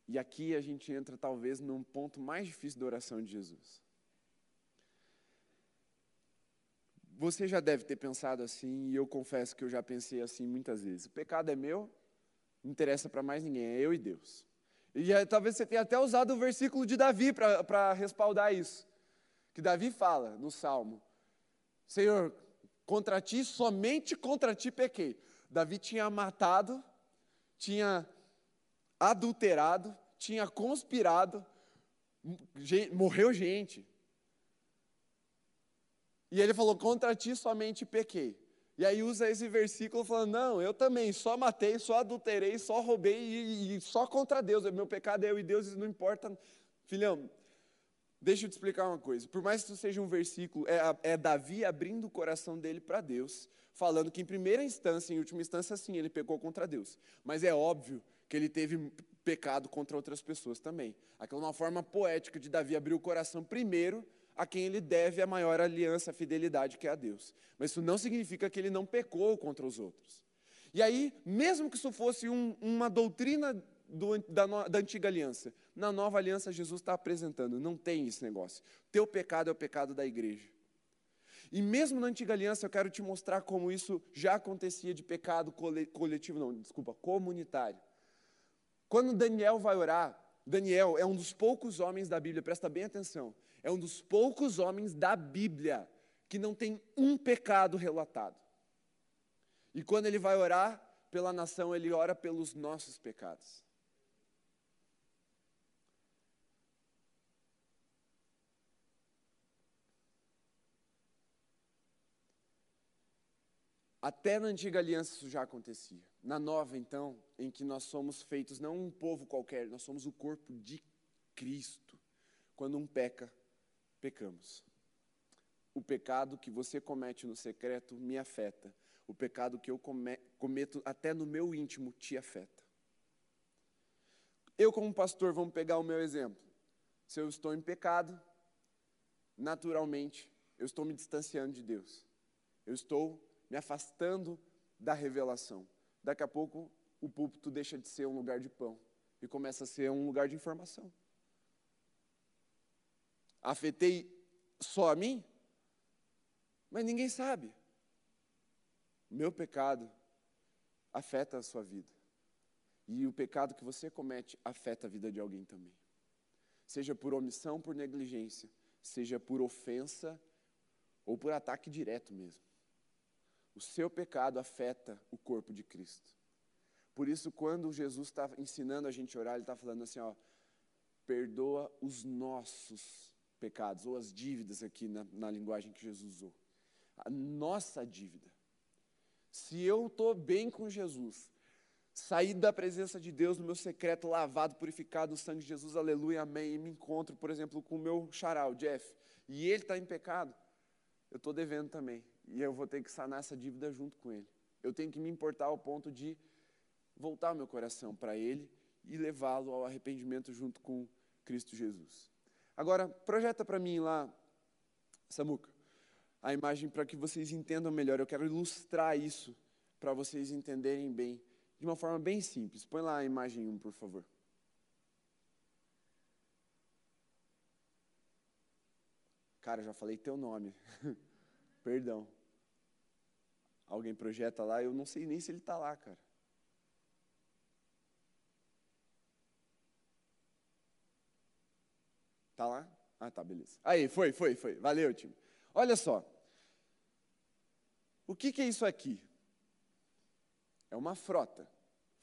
[SPEAKER 1] E aqui a gente entra talvez num ponto mais difícil da oração de Jesus. Você já deve ter pensado assim, e eu confesso que eu já pensei assim muitas vezes. O pecado é meu, não interessa para mais ninguém, é eu e Deus. E já, talvez você tenha até usado o versículo de Davi para respaldar isso. Que Davi fala no Salmo: Senhor, contra ti, somente contra ti pequei. Davi tinha matado, tinha adulterado, tinha conspirado, morreu gente. E ele falou: Contra ti somente pequei. E aí usa esse versículo falando: Não, eu também só matei, só adulterei, só roubei e, e só contra Deus. Meu pecado é eu e Deus, isso não importa. Filhão, deixa eu te explicar uma coisa. Por mais que isso seja um versículo, é, é Davi abrindo o coração dele para Deus, falando que em primeira instância, em última instância, sim, ele pecou contra Deus. Mas é óbvio que ele teve pecado contra outras pessoas também. Aquela é uma forma poética de Davi abrir o coração primeiro a quem ele deve a maior aliança, a fidelidade, que é a Deus. Mas isso não significa que ele não pecou contra os outros. E aí, mesmo que isso fosse um, uma doutrina do, da, da, antiga aliança, na nova aliança Jesus está apresentando, não tem esse negócio. Teu pecado é o pecado da igreja. E mesmo na antiga aliança, eu quero te mostrar como isso já acontecia de pecado coletivo, não, desculpa, comunitário. Quando Daniel vai orar, Daniel é um dos poucos homens da Bíblia, presta bem atenção, é um dos poucos homens da Bíblia que não tem um pecado relatado. E quando ele vai orar pela nação, ele ora pelos nossos pecados. Até na antiga aliança isso já acontecia. Na nova, então, em que nós somos feitos não um povo qualquer, nós somos o corpo de Cristo. Quando um peca, pecamos. O pecado que você comete no secreto me afeta. O pecado que eu cometo até no meu íntimo te afeta. Eu, como pastor, vamos pegar o meu exemplo. Se eu estou em pecado, naturalmente, eu estou me distanciando de Deus. Eu estou me afastando da revelação. Daqui a pouco, o púlpito deixa de ser um lugar de pão e começa a ser um lugar de informação. Afetei só a mim? Mas ninguém sabe. Meu pecado afeta a sua vida. E o pecado que você comete afeta a vida de alguém também. Seja por omissão, por negligência, seja por ofensa ou por ataque direto mesmo. O seu pecado afeta o corpo de Cristo. Por isso, quando Jesus está ensinando a gente a orar, ele está falando assim: ó, perdoa os nossos pecados, ou as dívidas aqui na, na linguagem que Jesus usou. A nossa dívida. Se eu estou bem com Jesus, sair da presença de Deus no meu secreto, lavado, purificado no sangue de Jesus, aleluia, amém, e me encontro, por exemplo, com o meu o Jeff, e ele está em pecado, eu estou devendo também. E eu vou ter que sanar essa dívida junto com ele. Eu tenho que me importar ao ponto de voltar o meu coração para ele e levá-lo ao arrependimento junto com Cristo Jesus. Agora, projeta para mim lá, Samuca, a imagem para que vocês entendam melhor. Eu quero ilustrar isso para vocês entenderem bem, de uma forma bem simples. Põe lá a imagem 1, por favor. Cara, já falei teu nome. Perdão. Alguém projeta lá, eu não sei nem se ele está lá, cara. Tá lá? Ah, tá, beleza. Aí, foi, foi, foi. Valeu, time. Olha só. O que, que é isso aqui? É uma frota,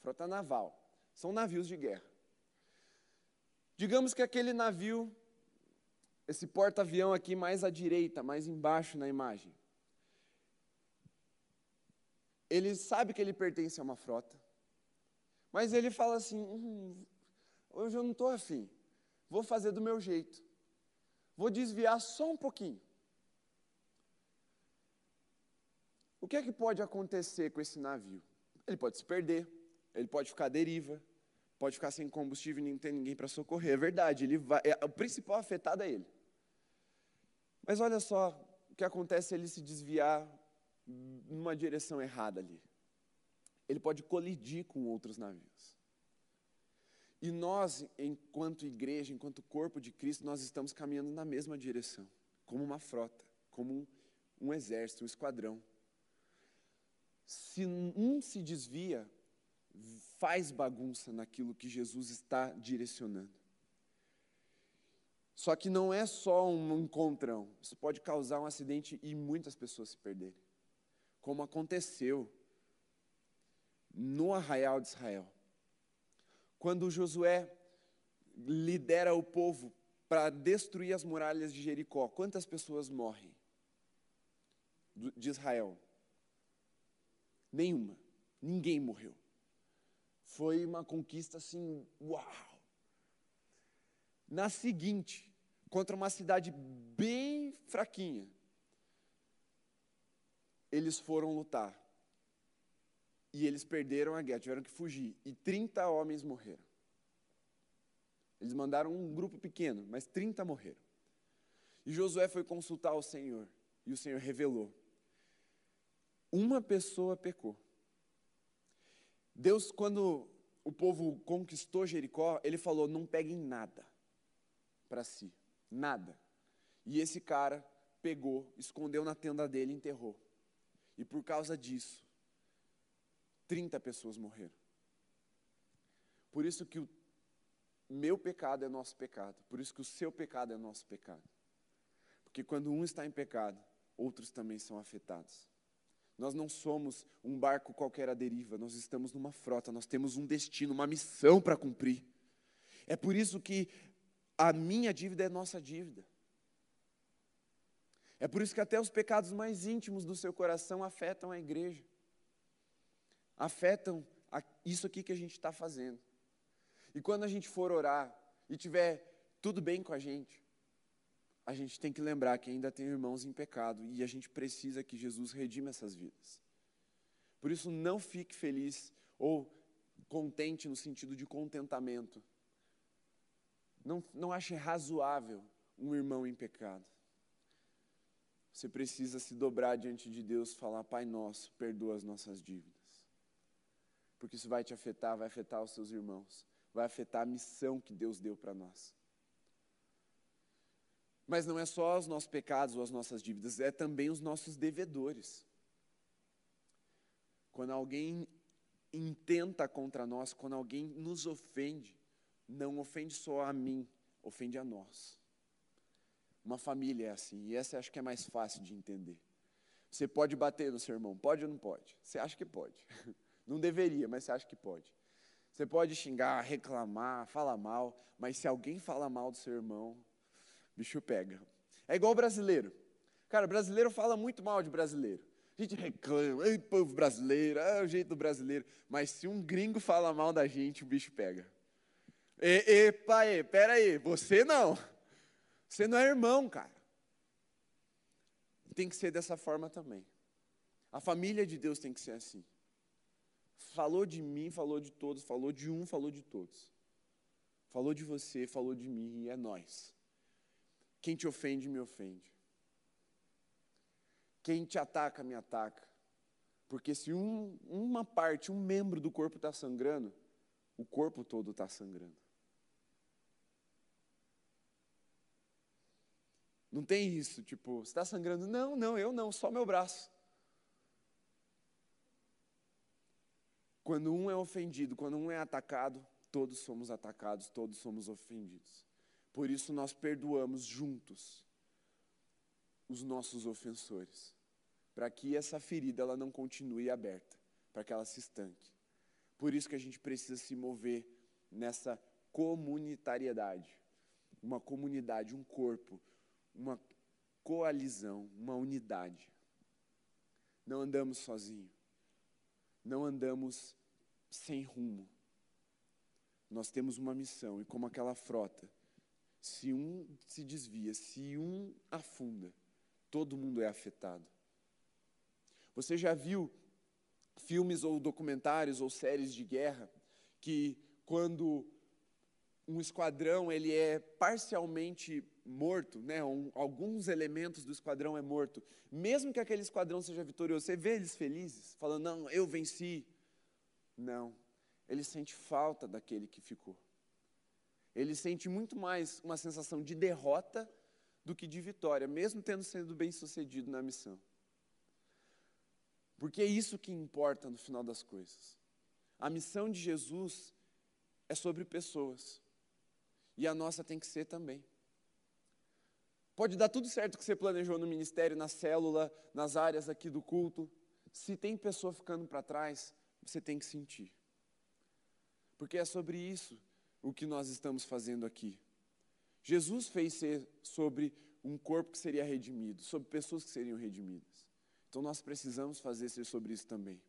[SPEAKER 1] frota naval. São navios de guerra. Digamos que aquele navio, esse porta-avião aqui mais à direita, mais embaixo na imagem, ele sabe que ele pertence a uma frota, Mas ele fala assim: hum, hoje eu não estou afim, vou fazer do meu jeito, vou desviar só um pouquinho. O que é que pode acontecer com esse navio? Ele pode se perder, ele pode ficar à deriva, pode ficar sem combustível e não ter ninguém para socorrer. É verdade, ele vai, é, o principal afetado é ele. Mas olha só o que acontece se ele se desviar numa direção errada ali. Ele pode colidir com outros navios. E nós, enquanto igreja, enquanto corpo de Cristo, nós estamos caminhando na mesma direção, como uma frota, como um, exército, um esquadrão. Se um se desvia, faz bagunça naquilo que Jesus está direcionando. Só que não é só um encontrão, isso pode causar um acidente e muitas pessoas se perderem. Como aconteceu no arraial de Israel. Quando Josué lidera o povo para destruir as muralhas de Jericó, quantas pessoas morrem de Israel? Nenhuma. Ninguém morreu. Foi uma conquista assim, uau! Na seguinte, contra uma cidade bem fraquinha, eles foram lutar. E eles perderam a guerra, tiveram que fugir. E 30 homens morreram. Eles mandaram um grupo pequeno, mas 30 morreram. E Josué foi consultar o Senhor. E o Senhor revelou: uma pessoa pecou. Deus, quando o povo conquistou Jericó, ele falou: não peguem nada para si, nada. E esse cara pegou, escondeu na tenda dele enterrou. E por causa disso, 30 pessoas morreram. Por isso que o meu pecado é nosso pecado. Por isso que o seu pecado é nosso pecado. Porque quando um está em pecado, outros também são afetados. Nós não somos um barco qualquer à deriva, nós estamos numa frota, nós temos um destino, uma missão para cumprir. É por isso que a minha dívida é nossa dívida. É por isso que até os pecados mais íntimos do seu coração afetam a igreja, afetam isso aqui que a gente está fazendo. E quando a gente for orar e tiver tudo bem com a gente, a gente tem que lembrar que ainda tem irmãos em pecado e a gente precisa que Jesus redima essas vidas. Por isso, não fique feliz ou contente no sentido de contentamento. Não, não ache razoável um irmão em pecado. Você precisa se dobrar diante de Deus, falar: Pai Nosso, perdoa as nossas dívidas. Porque isso vai te afetar, vai afetar os seus irmãos, vai afetar a missão que Deus deu para nós. Mas não é só os nossos pecados ou as nossas dívidas, é também os nossos devedores. Quando alguém intenta contra nós, quando alguém nos ofende, não ofende só a mim, ofende a nós. Uma família é assim, e essa acho que é mais fácil de entender. Você pode bater no seu irmão, pode ou não pode? Você acha que pode. Não deveria, mas você acha que pode. Você pode xingar, reclamar, falar mal, mas se alguém fala mal do seu irmão, bicho pega. É igual brasileiro. Cara, brasileiro fala muito mal de brasileiro. A gente reclama, ei, povo brasileiro, é o jeito do brasileiro. Mas se um gringo fala mal da gente, o bicho pega. E, epa, e, pera aí, você não. Você não é irmão, cara. Tem que ser dessa forma também. A família de Deus tem que ser assim. Falou de mim, falou de todos, falou de um, falou de todos. Falou de você, falou de mim, e é nós. Quem te ofende, me ofende. Quem te ataca, me ataca. Porque se um, uma parte, um membro do corpo está sangrando, o corpo todo está sangrando. Não tem isso, tipo, você está sangrando? Não, não, eu não, só meu braço. Quando um é ofendido, quando um é atacado, todos somos atacados, todos somos ofendidos. Por isso nós perdoamos juntos os nossos ofensores, para que essa ferida ela não continue aberta, para que ela se estanque. Por isso que a gente precisa se mover nessa comunitariedade, uma comunidade, um corpo, uma coalizão, uma unidade. Não andamos sozinhos, não andamos sem rumo, nós temos uma missão, e como aquela frota, se um se desvia, se um afunda, todo mundo é afetado. Você já viu filmes ou documentários ou séries de guerra que quando um esquadrão ele é parcialmente morto, né? Um, alguns elementos do esquadrão é morto, mesmo que aquele esquadrão seja vitorioso, você vê eles felizes, falando não, eu venci. Não, ele sente falta daquele que ficou. Ele sente muito mais uma sensação de derrota do que de vitória, mesmo tendo sido bem sucedido na missão. Porque é isso que importa no final das coisas. A missão de Jesus é sobre pessoas. E a nossa tem que ser também. Pode dar tudo certo que você planejou no ministério, na célula, nas áreas aqui do culto. Se tem pessoa ficando para trás, você tem que sentir. Porque é sobre isso o que nós estamos fazendo aqui. Jesus fez ser sobre um corpo que seria redimido, sobre pessoas que seriam redimidas. Então nós precisamos fazer ser sobre isso também.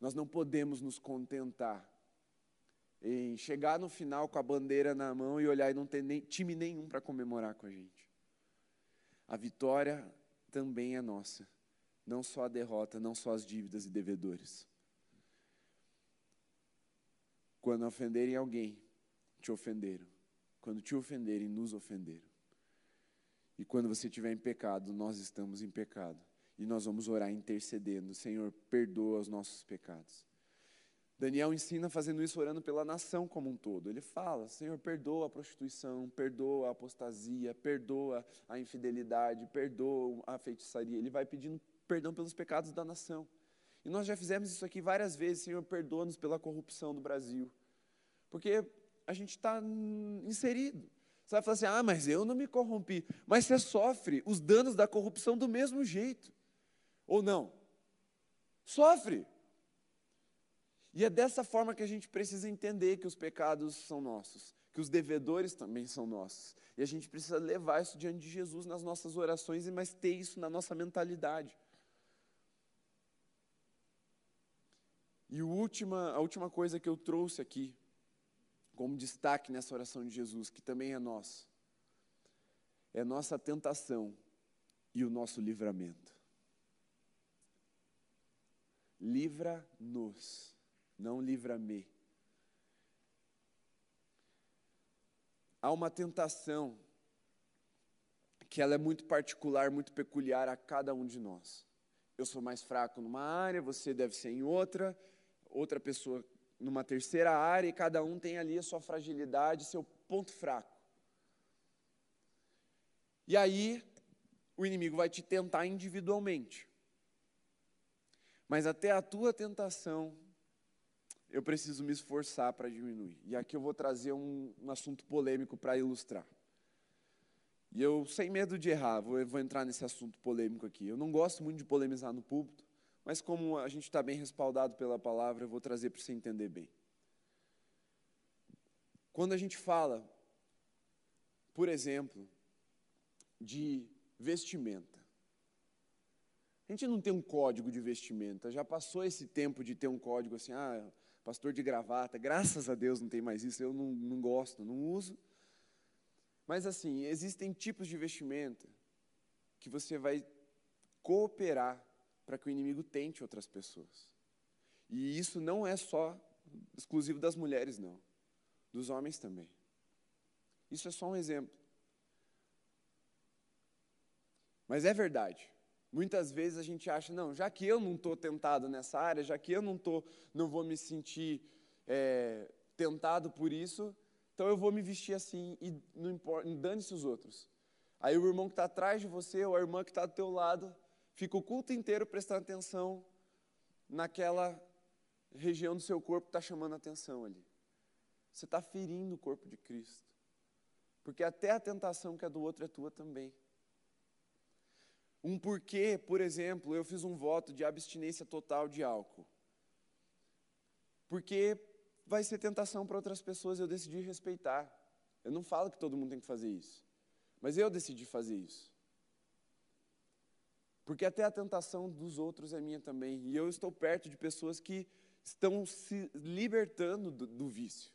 [SPEAKER 1] Nós não podemos nos contentar em chegar no final com a bandeira na mão e olhar e não ter nem, time nenhum para comemorar com a gente. A vitória também é nossa, não só a derrota, não só as dívidas e devedores. Quando ofenderem alguém, te ofenderam. Quando te ofenderem, nos ofenderam. E quando você estiver em pecado, nós estamos em pecado. E nós vamos orar intercedendo: Senhor, perdoa os nossos pecados. Daniel ensina fazendo isso orando pela nação como um todo. Ele fala: Senhor, perdoa a prostituição, perdoa a apostasia, perdoa a infidelidade, perdoa a feitiçaria. Ele vai pedindo perdão pelos pecados da nação. E nós já fizemos isso aqui várias vezes, Senhor, perdoa-nos pela corrupção do Brasil. Porque a gente está inserido. Você vai falar assim: ah, mas eu não me corrompi. Mas você sofre os danos da corrupção do mesmo jeito. Ou não? Sofre. E é dessa forma que a gente precisa entender que os pecados são nossos, que os devedores também são nossos. E a gente precisa levar isso diante de Jesus nas nossas orações, mas ter isso na nossa mentalidade. E a última, a última coisa que eu trouxe aqui, como destaque nessa oração de Jesus, que também é nossa, é nossa tentação e o nosso livramento. Livra-nos, não livra-me. Há uma tentação que ela é muito particular, muito peculiar a cada um de nós. Eu sou mais fraco numa área, você deve ser em outra, outra pessoa numa terceira área, e cada um tem ali a sua fragilidade, seu ponto fraco. E aí, o inimigo vai te tentar individualmente. Mas até a tua tentação, eu preciso me esforçar para diminuir. E aqui eu vou trazer um, um assunto polêmico para ilustrar. E eu, sem medo de errar, vou, vou entrar nesse assunto polêmico aqui. Eu não gosto muito de polemizar no púlpito, mas como a gente está bem respaldado pela palavra, eu vou trazer para você entender bem. Quando a gente fala, por exemplo, de vestimenta, a gente não tem um código de vestimenta, já passou esse tempo de ter um código assim, ah, pastor de gravata, graças a Deus não tem mais isso, eu não, não gosto, não uso. Mas assim, existem tipos de vestimenta que você vai cooperar para que o inimigo tente outras pessoas. E isso não é só exclusivo das mulheres, não. Dos homens também. Isso é só um exemplo. Mas é verdade. Muitas vezes a gente acha, não, já que eu não estou tentado nessa área, já que eu não, tô, não vou me sentir é, tentado por isso, então eu vou me vestir assim e não dane-se os outros. Aí o irmão que está atrás de você ou a irmã que está do teu lado fica o culto inteiro prestando atenção naquela região do seu corpo que está chamando atenção ali. Você está ferindo o corpo de Cristo. Porque até a tentação que é do outro é tua também. Um porquê, por exemplo, eu fiz um voto de abstinência total de álcool. Porque vai ser tentação para outras pessoas, eu decidi respeitar. Eu não falo que todo mundo tem que fazer isso. Mas eu decidi fazer isso. Porque até a tentação dos outros é minha também. E eu estou perto de pessoas que estão se libertando do, do vício.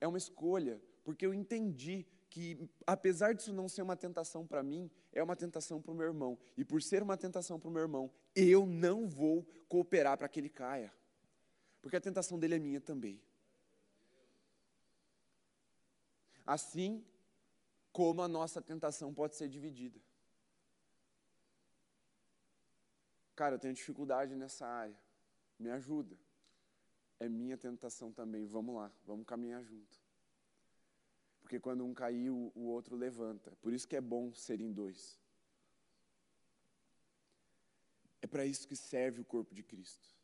[SPEAKER 1] É uma escolha, porque eu entendi que, apesar disso não ser uma tentação para mim, é uma tentação para o meu irmão. E por ser uma tentação para o meu irmão, eu não vou cooperar para que ele caia. Porque a tentação dele é minha também. Assim como a nossa tentação pode ser dividida. Cara, eu tenho dificuldade nessa área. Me ajuda. É minha tentação também. Vamos lá, vamos caminhar junto. Porque quando um cair, o, o outro levanta. Por isso que é bom serem dois. É para isso que serve o corpo de Cristo.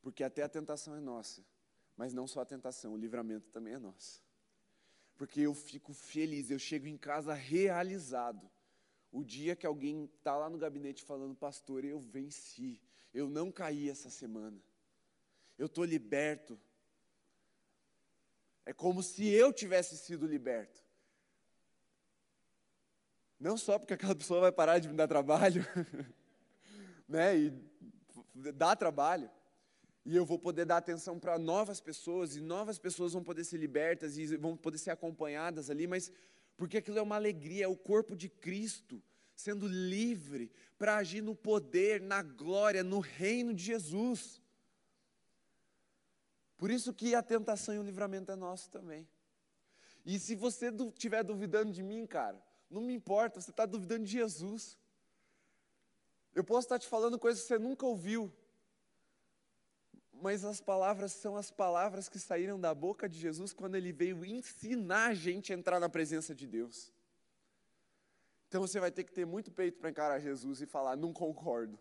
[SPEAKER 1] Porque até a tentação é nossa, mas não só a tentação, o livramento também é nosso. Porque eu fico feliz, eu chego em casa realizado. O dia que alguém está lá no gabinete falando, pastor, eu venci, eu não caí essa semana, eu estou liberto, é como se eu tivesse sido liberto. Não só porque aquela pessoa vai parar de me dar trabalho, né? E dá trabalho. E eu vou poder dar atenção para novas pessoas, e novas pessoas vão poder ser libertas e vão poder ser acompanhadas ali, mas porque aquilo é uma alegria, é o corpo de Cristo sendo livre para agir no poder, na glória, no reino de Jesus. Por isso que a tentação e o livramento é nosso também. E se você estiver duvidando de mim, cara, não me importa, você está duvidando de Jesus. Eu posso estar te falando coisas que você nunca ouviu, mas as palavras são as palavras que saíram da boca de Jesus quando ele veio ensinar a gente a entrar na presença de Deus. Então você vai ter que ter muito peito para encarar Jesus e falar: não concordo.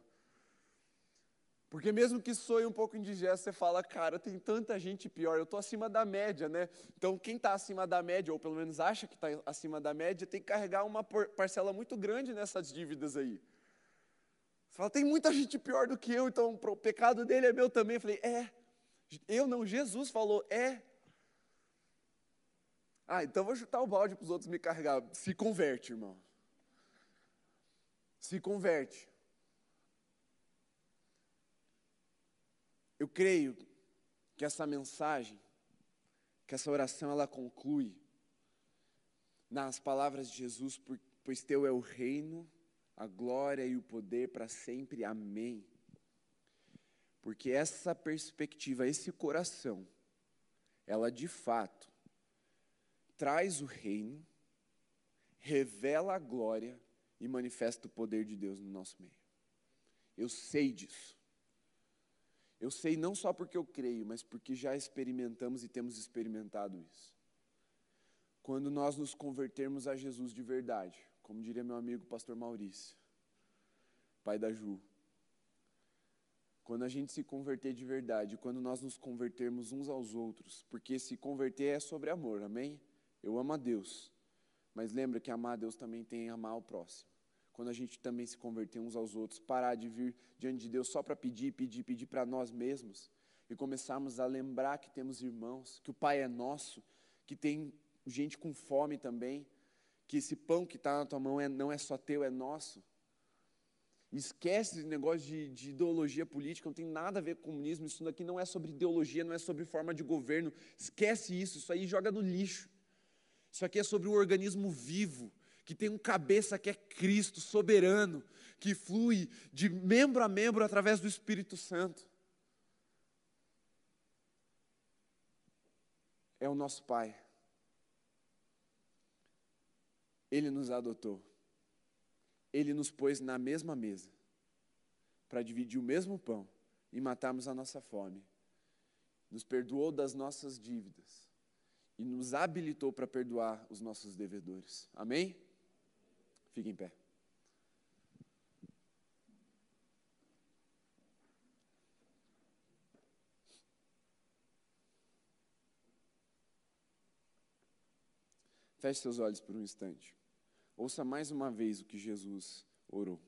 [SPEAKER 1] Porque mesmo que soe um pouco indigesto, você fala, cara, tem tanta gente pior, eu estou acima da média, né? Então, quem está acima da média, ou pelo menos acha que está acima da média, tem que carregar uma parcela muito grande nessas dívidas aí. Você fala, tem muita gente pior do que eu, então o pecado dele é meu também. Eu falei, é. Eu não, Jesus falou, é. Ah, então vou chutar o balde para os outros me carregar. Se converte, irmão. Se converte. Eu creio que essa mensagem, que essa oração, ela conclui nas palavras de Jesus, pois teu é o reino, a glória e o poder para sempre. Amém. Porque essa perspectiva, esse coração, ela de fato traz o reino, revela a glória e manifesta o poder de Deus no nosso meio. Eu sei disso. Eu sei não só porque eu creio, mas porque já experimentamos e temos experimentado isso. Quando nós nos convertermos a Jesus de verdade, como diria meu amigo pastor Maurício, pai da Ju, quando a gente se converter de verdade, quando nós nos convertermos uns aos outros, porque se converter é sobre amor, amém? Eu amo a Deus, mas lembra que amar a Deus também tem amar o próximo quando a gente também se converter uns aos outros, parar de vir diante de Deus só para pedir, pedir, pedir para nós mesmos e começarmos a lembrar que temos irmãos, que o Pai é nosso, que tem gente com fome também, que esse pão que está na tua mão é, não é só teu, é nosso. Esquece esse negócio de, de, ideologia política, não tem nada a ver com comunismo, isso daqui não é sobre ideologia, não é sobre forma de governo. Esquece isso, isso aí joga no lixo. Isso aqui é sobre um organismo vivo, que tem um cabeça que é Cristo, soberano, que flui de membro a membro através do Espírito Santo. É o nosso Pai. Ele nos adotou. Ele nos pôs na mesma mesa para dividir o mesmo pão e matarmos a nossa fome. Nos perdoou das nossas dívidas e nos habilitou para perdoar os nossos devedores. Amém? Fique em pé. Feche seus olhos por um instante. Ouça mais uma vez o que Jesus orou.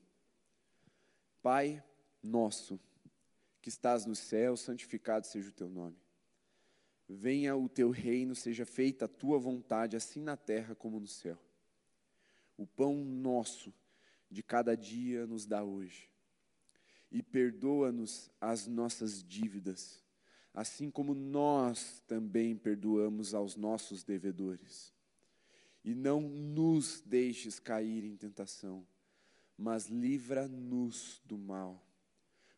[SPEAKER 1] Pai nosso, que estás no céu, santificado seja o teu nome. Venha o teu reino, seja feita a tua vontade, assim na terra como no céu. O pão nosso de cada dia nos dá hoje. e perdoa-nos as nossas dívidas, assim como nós também perdoamos aos nossos devedores. E não nos deixes cair em tentação, mas livra-nos do mal,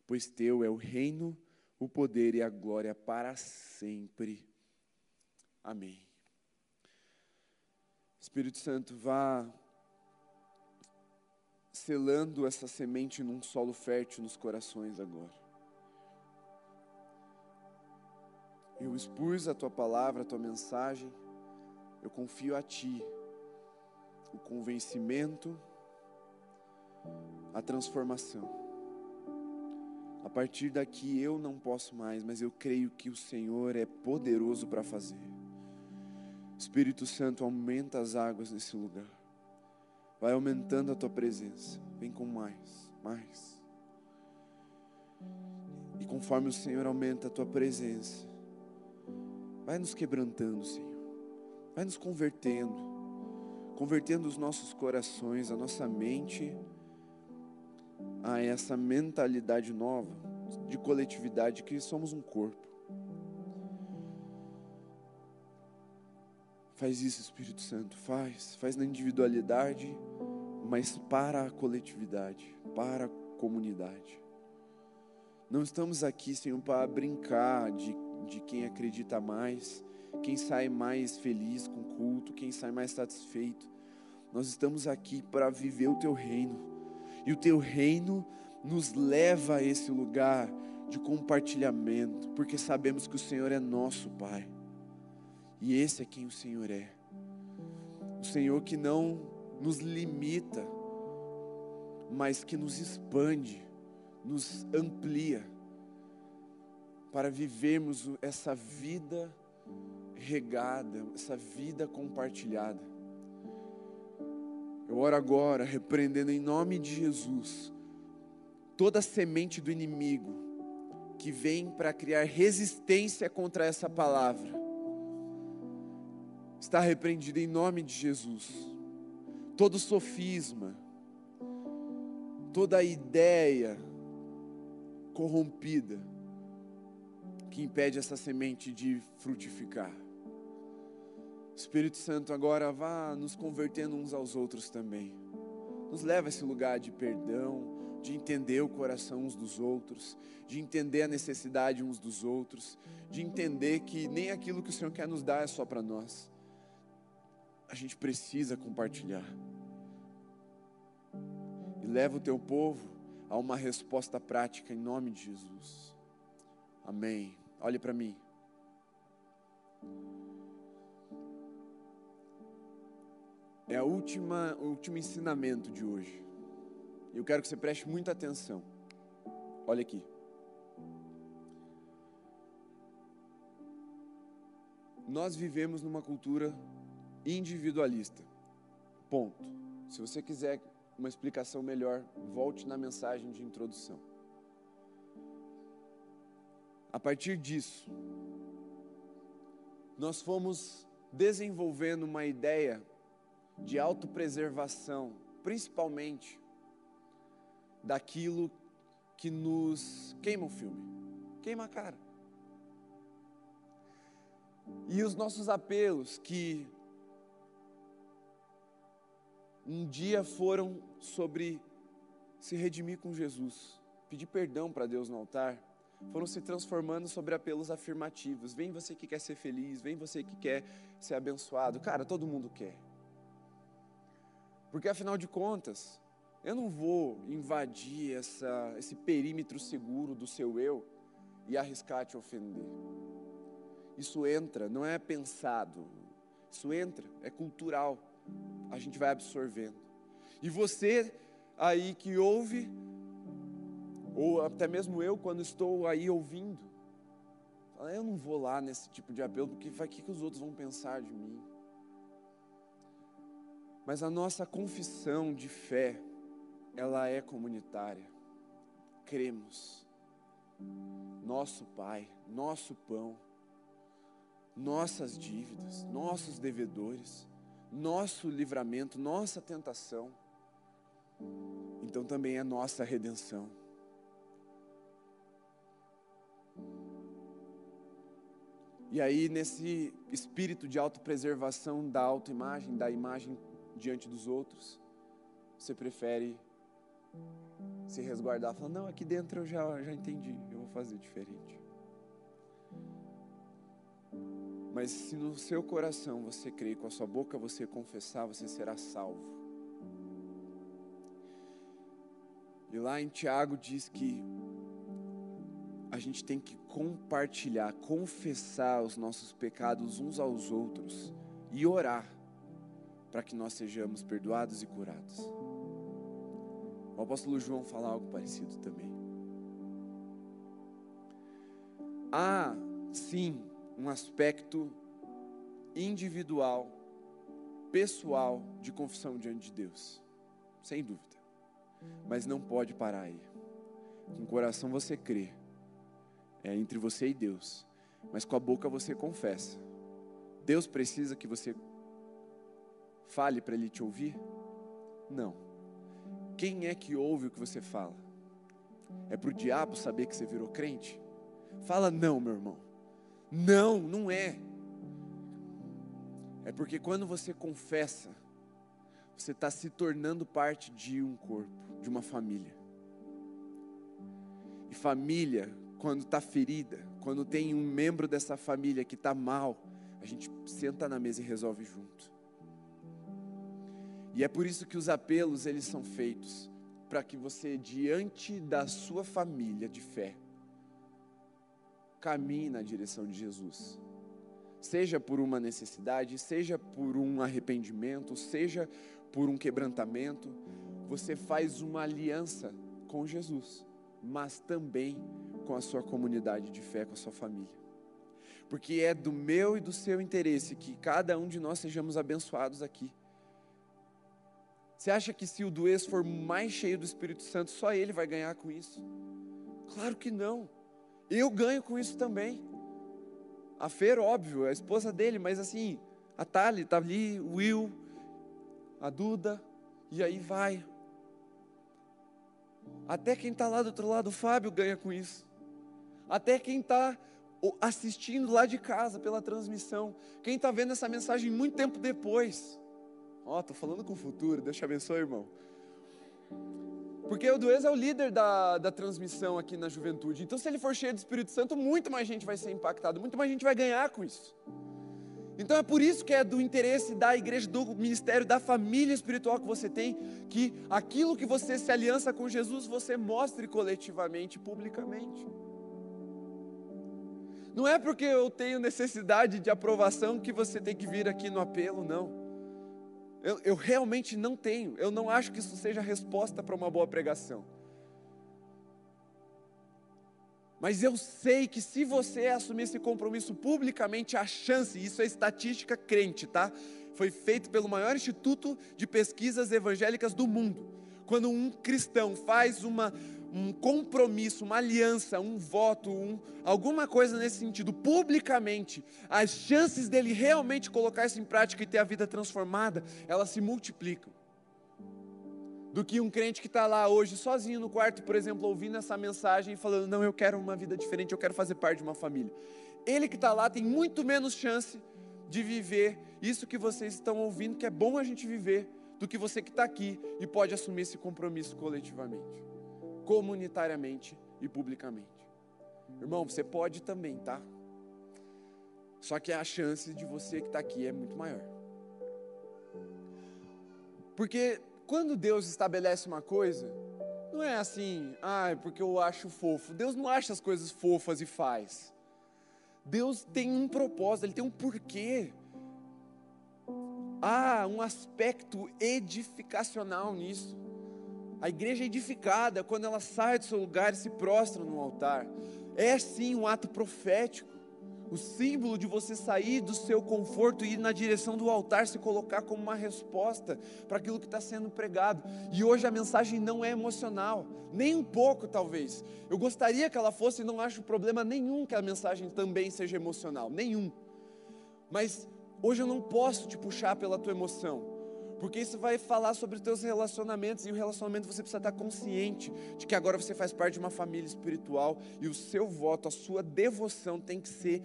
[SPEAKER 1] pois teu é o reino, o poder e a glória para sempre. Amém. Espírito Santo, vá selando essa semente num solo fértil nos corações agora. Eu expus a tua palavra, a tua mensagem, eu confio a ti o convencimento, a transformação. A partir daqui eu não posso mais, mas eu creio que o Senhor é poderoso para fazer. Espírito Santo, aumenta as águas nesse lugar. Vai aumentando a tua presença. Vem com mais, mais. E conforme o Senhor aumenta a tua presença, vai nos quebrantando, Senhor. Vai nos convertendo. Convertendo os nossos corações, a nossa mente a essa mentalidade nova de coletividade que somos um corpo. Faz isso, Espírito Santo, faz, faz na individualidade, mas para a coletividade, para a comunidade. Não estamos aqui, Senhor, para brincar de, de quem acredita mais, quem sai mais feliz com o culto, quem sai mais satisfeito. Nós estamos aqui para viver o teu reino. E o teu reino nos leva a esse lugar de compartilhamento, porque sabemos que o Senhor é nosso Pai. E esse é quem o Senhor é. O Senhor que não nos limita, mas que nos expande, nos amplia, para vivermos essa vida regada, essa vida compartilhada. Eu oro agora, repreendendo em nome de Jesus, toda semente do inimigo que vem para criar resistência contra essa palavra está repreendido em nome de Jesus. Todo sofisma, toda ideia corrompida que impede essa semente de frutificar. Espírito Santo, agora vá nos convertendo uns aos outros também. Nos leva a esse lugar de perdão, de entender o coração uns dos outros, de entender a necessidade uns dos outros, de entender que nem aquilo que o Senhor quer nos dar é só para nós a gente precisa compartilhar. E leva o teu povo a uma resposta prática em nome de Jesus. Amém. Olhe para mim. É a última, o último ensinamento de hoje. Eu quero que você preste muita atenção. Olha aqui. Nós vivemos numa cultura individualista. Ponto. Se você quiser uma explicação melhor, volte na mensagem de introdução. A partir disso, nós fomos desenvolvendo uma ideia de autopreservação, principalmente daquilo que nos queima o filme, queima a cara. E os nossos apelos que um dia foram sobre se redimir com Jesus, pedir perdão para Deus no altar, foram se transformando sobre apelos afirmativos. Vem você que quer ser feliz, vem você que quer ser abençoado. Cara, todo mundo quer. Porque afinal de contas, eu não vou invadir essa, esse perímetro seguro do seu eu e arriscar te ofender. Isso entra, não é pensado, isso entra, é cultural a gente vai absorvendo. E você aí que ouve, ou até mesmo eu quando estou aí ouvindo, eu não vou lá nesse tipo de apelo, porque vai que, que os outros vão pensar de mim. Mas a nossa confissão de fé, ela é comunitária. Cremos. Nosso Pai, nosso pão, nossas dívidas, nossos devedores, nosso livramento, nossa tentação. Então também é nossa redenção. E aí, nesse espírito de autopreservação da autoimagem, da imagem diante dos outros, você prefere se resguardar, falando: Não, aqui dentro eu já, já entendi, eu vou fazer diferente. Mas se no seu coração você crer, com a sua boca você confessar, você será salvo. E lá em Tiago diz que a gente tem que compartilhar, confessar os nossos pecados uns aos outros e orar para que nós sejamos perdoados e curados. O apóstolo João fala algo parecido também. Há, sim, um aspecto individual, pessoal de confissão diante de Deus, sem dúvida, mas não pode parar aí. Com o coração você crê, é entre você e Deus, mas com a boca você confessa. Deus precisa que você fale para Ele te ouvir? Não. Quem é que ouve o que você fala? É para o diabo saber que você virou crente? Fala não, meu irmão. Não, não é. É porque quando você confessa, você está se tornando parte de um corpo, de uma família. E família, quando está ferida, quando tem um membro dessa família que está mal, a gente senta na mesa e resolve junto. E é por isso que os apelos eles são feitos para que você diante da sua família de fé caminhe na direção de Jesus. Seja por uma necessidade, seja por um arrependimento, seja por um quebrantamento, você faz uma aliança com Jesus, mas também com a sua comunidade de fé, com a sua família. Porque é do meu e do seu interesse que cada um de nós sejamos abençoados aqui. Você acha que se o Duês for mais cheio do Espírito Santo, só ele vai ganhar com isso? Claro que não. Eu ganho com isso também. A Fer, óbvio, é a esposa dele, mas assim, a Tali está ali, o Will, a Duda, e aí vai. Até quem está lá do outro lado, o Fábio ganha com isso até quem está assistindo lá de casa pela transmissão, quem está vendo essa mensagem muito tempo depois. Ó, oh, estou falando com o futuro, Deus te abençoe, irmão. Porque o Duez é o líder da, da transmissão aqui na juventude. Então, se ele for cheio do Espírito Santo, muito mais gente vai ser impactada, muito mais gente vai ganhar com isso. Então é por isso que é do interesse da igreja, do ministério, da família espiritual que você tem, que aquilo que você se aliança com Jesus, você mostre coletivamente, publicamente. Não é porque eu tenho necessidade de aprovação que você tem que vir aqui no apelo, não. Eu, eu realmente não tenho. Eu não acho que isso seja resposta para uma boa pregação. Mas eu sei que se você assumir esse compromisso publicamente, a chance, isso é estatística crente, tá? Foi feito pelo maior instituto de pesquisas evangélicas do mundo. Quando um cristão faz uma um compromisso, uma aliança, um voto, um, alguma coisa nesse sentido, publicamente, as chances dele realmente colocar isso em prática e ter a vida transformada, elas se multiplicam. Do que um crente que está lá hoje sozinho no quarto, por exemplo, ouvindo essa mensagem e falando: Não, eu quero uma vida diferente, eu quero fazer parte de uma família. Ele que está lá tem muito menos chance de viver isso que vocês estão ouvindo, que é bom a gente viver, do que você que está aqui e pode assumir esse compromisso coletivamente comunitariamente e publicamente. Irmão, você pode também, tá? Só que a chance de você que está aqui é muito maior. Porque quando Deus estabelece uma coisa, não é assim, ah, é porque eu acho fofo. Deus não acha as coisas fofas e faz. Deus tem um propósito, Ele tem um porquê. Há um aspecto edificacional nisso. A igreja é edificada quando ela sai do seu lugar e se prostra no altar. É sim um ato profético. O símbolo de você sair do seu conforto e ir na direção do altar, se colocar como uma resposta para aquilo que está sendo pregado. E hoje a mensagem não é emocional, nem um pouco talvez. Eu gostaria que ela fosse, e não acho problema nenhum que a mensagem também seja emocional, nenhum. Mas hoje eu não posso te puxar pela tua emoção porque isso vai falar sobre os teus relacionamentos e o relacionamento você precisa estar consciente de que agora você faz parte de uma família espiritual e o seu voto, a sua devoção tem que ser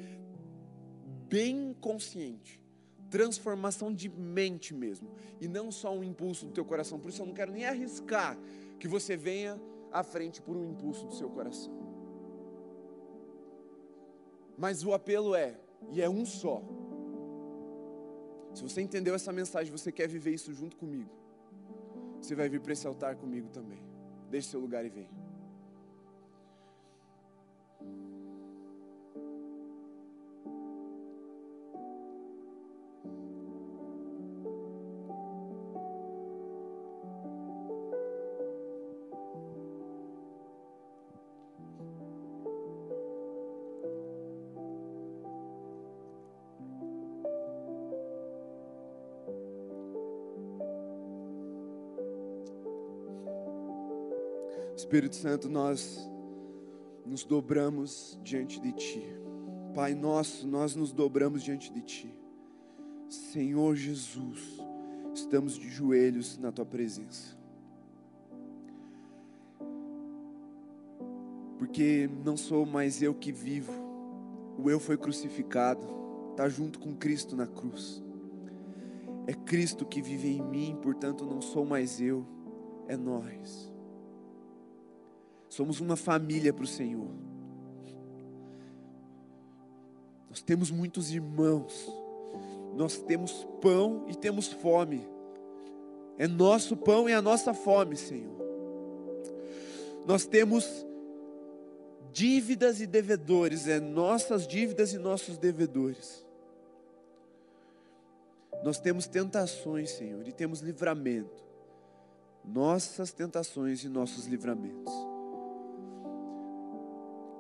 [SPEAKER 1] bem consciente. Transformação de mente mesmo. E não só um impulso do teu coração. Por isso eu não quero nem arriscar que você venha à frente por um impulso do seu coração. Mas o apelo é, e é um só. Se você entendeu essa mensagem, você quer viver isso junto comigo, você vai vir para esse altar comigo também. Deixe seu lugar e vem. Espírito Santo, nós nos dobramos diante de Ti. Pai nosso, nós nos dobramos diante de Ti. Senhor Jesus, estamos de joelhos na Tua presença. Porque não sou mais eu que vivo, o eu foi crucificado, está junto com Cristo na cruz. É Cristo que vive em mim, portanto não sou mais eu, é nós. Somos uma família para o Senhor. Nós temos muitos irmãos. Nós temos pão e temos fome. É nosso pão e a nossa fome, Senhor. Nós temos dívidas e devedores, é nossas dívidas e nossos devedores. Nós temos tentações, Senhor, e temos livramento. Nossas tentações e nossos livramentos.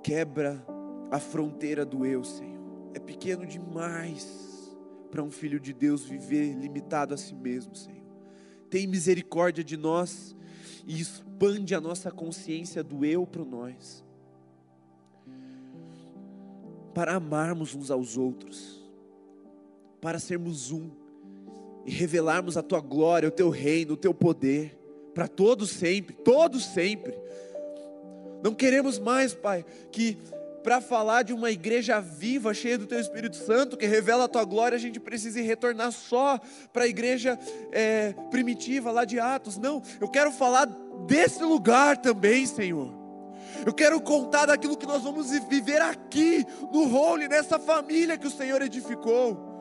[SPEAKER 1] Quebra a fronteira do eu, Senhor. É pequeno demais para um filho de Deus viver limitado a si mesmo, Senhor. Tem misericórdia de nós e expande a nossa consciência do eu para nós. Para amarmos uns aos outros, para sermos um e revelarmos a tua glória, o teu reino, o teu poder para todos sempre, todos sempre. Não queremos mais, Pai, que para falar de uma igreja viva, cheia do Teu Espírito Santo, que revela a Tua glória, a gente precise retornar só para a igreja é, primitiva lá de Atos. Não, eu quero falar desse lugar também, Senhor. Eu quero contar daquilo que nós vamos viver aqui, no role, nessa família que o Senhor edificou.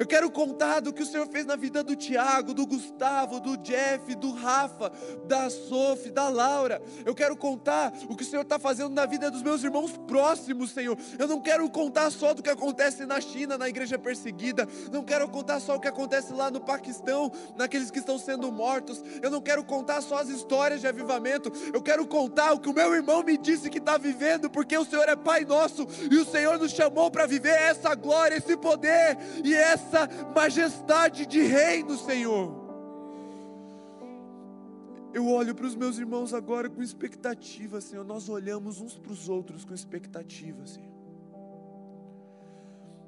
[SPEAKER 1] Eu quero contar do que o Senhor fez na vida do Tiago, do Gustavo, do Jeff, do Rafa, da Sophie, da Laura. Eu quero contar o que o Senhor está fazendo na vida dos meus irmãos próximos, Senhor. Eu não quero contar só do que acontece na China, na igreja perseguida. Não quero contar só o que acontece lá no Paquistão, naqueles que estão sendo mortos. Eu não quero contar só as histórias de avivamento. Eu quero contar o que o meu irmão me disse que está vivendo, porque o Senhor é Pai nosso e o Senhor nos chamou para viver essa glória, esse poder e essa essa majestade de reino, Senhor. Eu olho para os meus irmãos agora com expectativa, Senhor. Nós olhamos uns para os outros com expectativa, Senhor.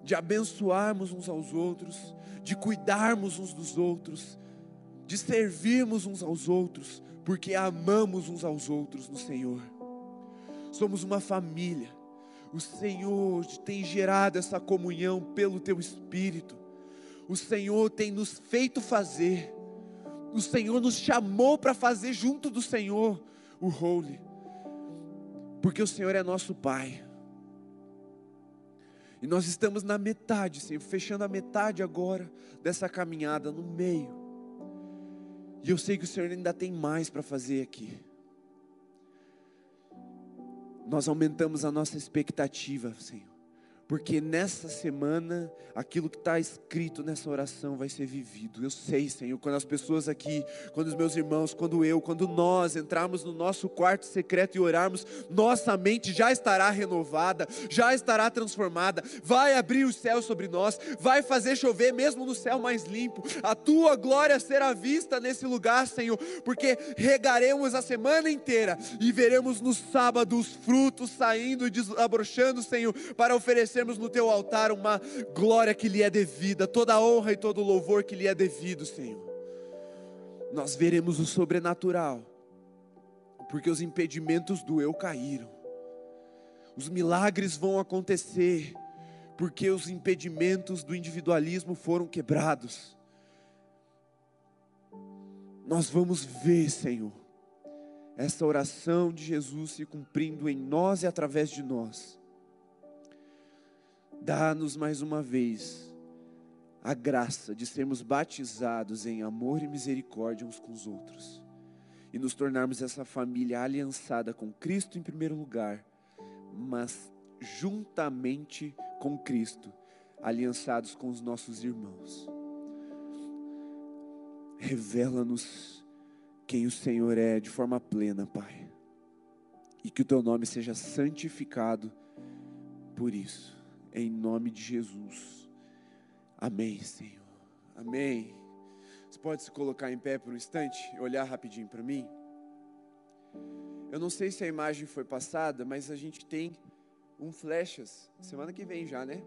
[SPEAKER 1] De abençoarmos uns aos outros, de cuidarmos uns dos outros, de servirmos uns aos outros, porque amamos uns aos outros no Senhor. Somos uma família. O Senhor tem gerado essa comunhão pelo teu Espírito o Senhor tem nos feito fazer, o Senhor nos chamou para fazer junto do Senhor o holy, porque o Senhor é nosso Pai. E nós estamos na metade, Senhor, fechando a metade agora dessa caminhada, no meio. E eu sei que o Senhor ainda tem mais para fazer aqui. Nós aumentamos a nossa expectativa, Senhor porque nessa semana aquilo que está escrito nessa oração vai ser vivido. Eu sei, Senhor, quando as pessoas aqui, quando os meus irmãos, quando eu, quando nós entrarmos no nosso quarto secreto e orarmos, nossa mente já estará renovada, já estará transformada, vai abrir o céu sobre nós, vai fazer chover mesmo no céu mais limpo. A tua glória será vista nesse lugar, Senhor, porque regaremos a semana inteira e veremos no sábado os frutos saindo e desabrochando, Senhor, para oferecer oferecermos no teu altar uma glória que lhe é devida, toda a honra e todo o louvor que lhe é devido, Senhor. Nós veremos o sobrenatural, porque os impedimentos do eu caíram, os milagres vão acontecer, porque os impedimentos do individualismo foram quebrados. Nós vamos ver, Senhor, essa oração de Jesus se cumprindo em nós e através de nós. Dá-nos mais uma vez a graça de sermos batizados em amor e misericórdia uns com os outros e nos tornarmos essa família aliançada com Cristo em primeiro lugar, mas juntamente com Cristo, aliançados com os nossos irmãos. Revela-nos quem o Senhor é de forma plena, Pai, e que o teu nome seja santificado por isso, em nome de Jesus. Amém, Senhor. Amém. Você pode se colocar em pé por um instante e olhar rapidinho para mim? Eu não sei se a imagem foi passada, mas a gente tem um flechas semana que vem já, né?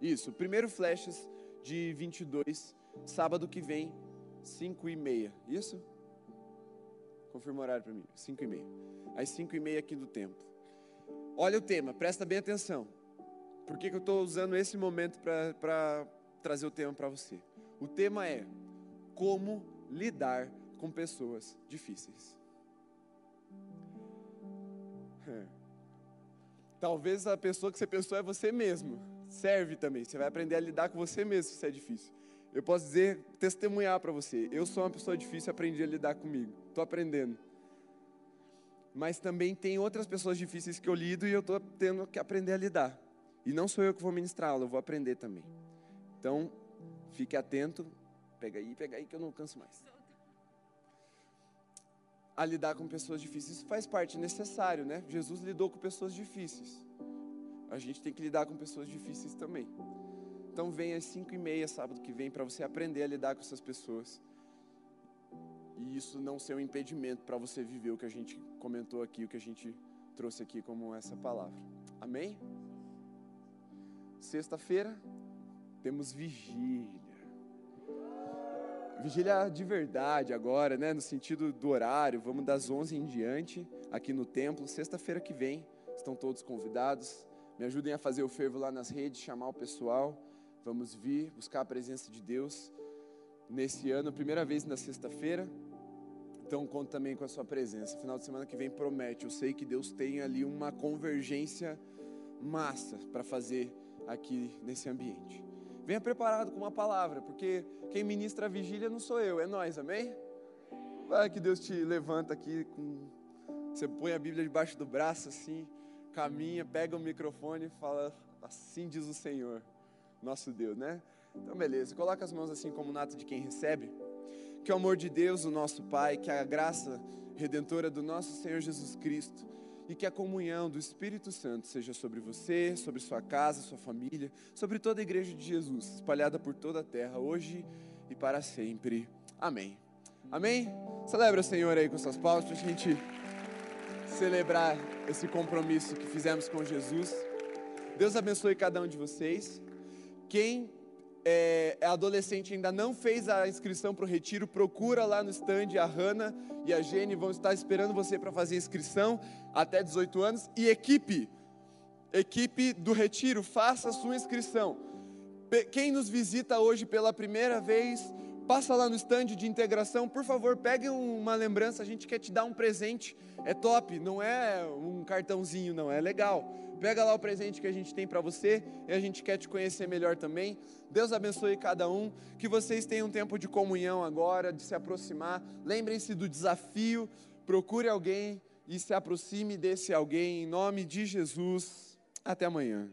[SPEAKER 1] Isso, primeiro flechas de 22, sábado que vem, 5 e meia. Isso? Confirma o horário para mim. 5 e meia. Às 5 e meia aqui do templo. Olha o tema, presta bem atenção. Por que, que eu estou usando esse momento para trazer o tema para você. O tema é como lidar com pessoas difíceis. É. Talvez a pessoa que você pensou é você mesmo. Serve também. Você vai aprender a lidar com você mesmo se é difícil. Eu posso dizer, testemunhar para você. Eu sou uma pessoa difícil, aprendi a lidar comigo. Estou aprendendo. Mas também tem outras pessoas difíceis que eu lido e eu estou tendo que aprender a lidar. E não sou eu que vou ministrá-la, eu vou aprender também. Então, fique atento. Pega aí, pega aí que eu não canso mais. A lidar com pessoas difíceis. Isso faz parte, necessário, né? Jesus lidou com pessoas difíceis. A gente tem que lidar com pessoas difíceis também. Então vem às 5 e meia sábado que vem para você aprender a lidar com essas pessoas. E isso não ser um impedimento para você viver o que a gente comentou aqui, o que a gente trouxe aqui como essa palavra. Amém? Sexta-feira, temos vigília. Vigília de verdade agora, né? No sentido do horário, vamos das 11 em diante aqui no templo. Sexta-feira que vem, estão todos convidados. Me ajudem a fazer o fervo lá nas redes, chamar o pessoal. Vamos vir buscar a presença de Deus nesse ano, primeira vez na sexta-feira. Então conto também com a sua presença. Final de semana que vem promete. Eu sei que Deus tem ali uma convergência massa para fazer aqui nesse ambiente. Venha preparado com uma palavra, porque quem ministra a vigília não sou eu, é nós, amém? Vai que Deus te levanta aqui, com... você põe a Bíblia debaixo do braço assim, caminha, pega o microfone e fala, assim diz o Senhor, nosso Deus, né? Então, beleza, coloca as mãos assim como nato de quem recebe. Que o amor de Deus, o nosso Pai, que a graça redentora do nosso Senhor Jesus Cristo, e que a comunhão do Espírito Santo seja sobre você, sobre sua casa, sua família, sobre toda a igreja de Jesus, espalhada por toda a terra, hoje e para sempre. Amém. Amém? Celebra o Senhor aí com suas palmas para a gente celebrar esse compromisso que fizemos com Jesus. Deus abençoe cada um de vocês. Quem é, adolescente ainda não fez a inscrição para o retiro, procura lá no stand, a Hanna e a Jenny vão estar esperando você para fazer a inscrição até 18 anos. E equipe, equipe do retiro, faça a sua inscrição. Quem nos visita hoje pela primeira vez, passa lá no stand de integração, por favor, pegue uma lembrança, a gente quer te dar um presente. É top, não é um cartãozinho, não, é legal. Pega lá o presente que a gente tem para você e a gente quer te conhecer melhor também. Deus abençoe cada um, que vocês tenham um tempo de comunhão agora, de se aproximar. Lembrem-se do desafio, procure alguém e se aproxime desse alguém em nome de Jesus. Até amanhã.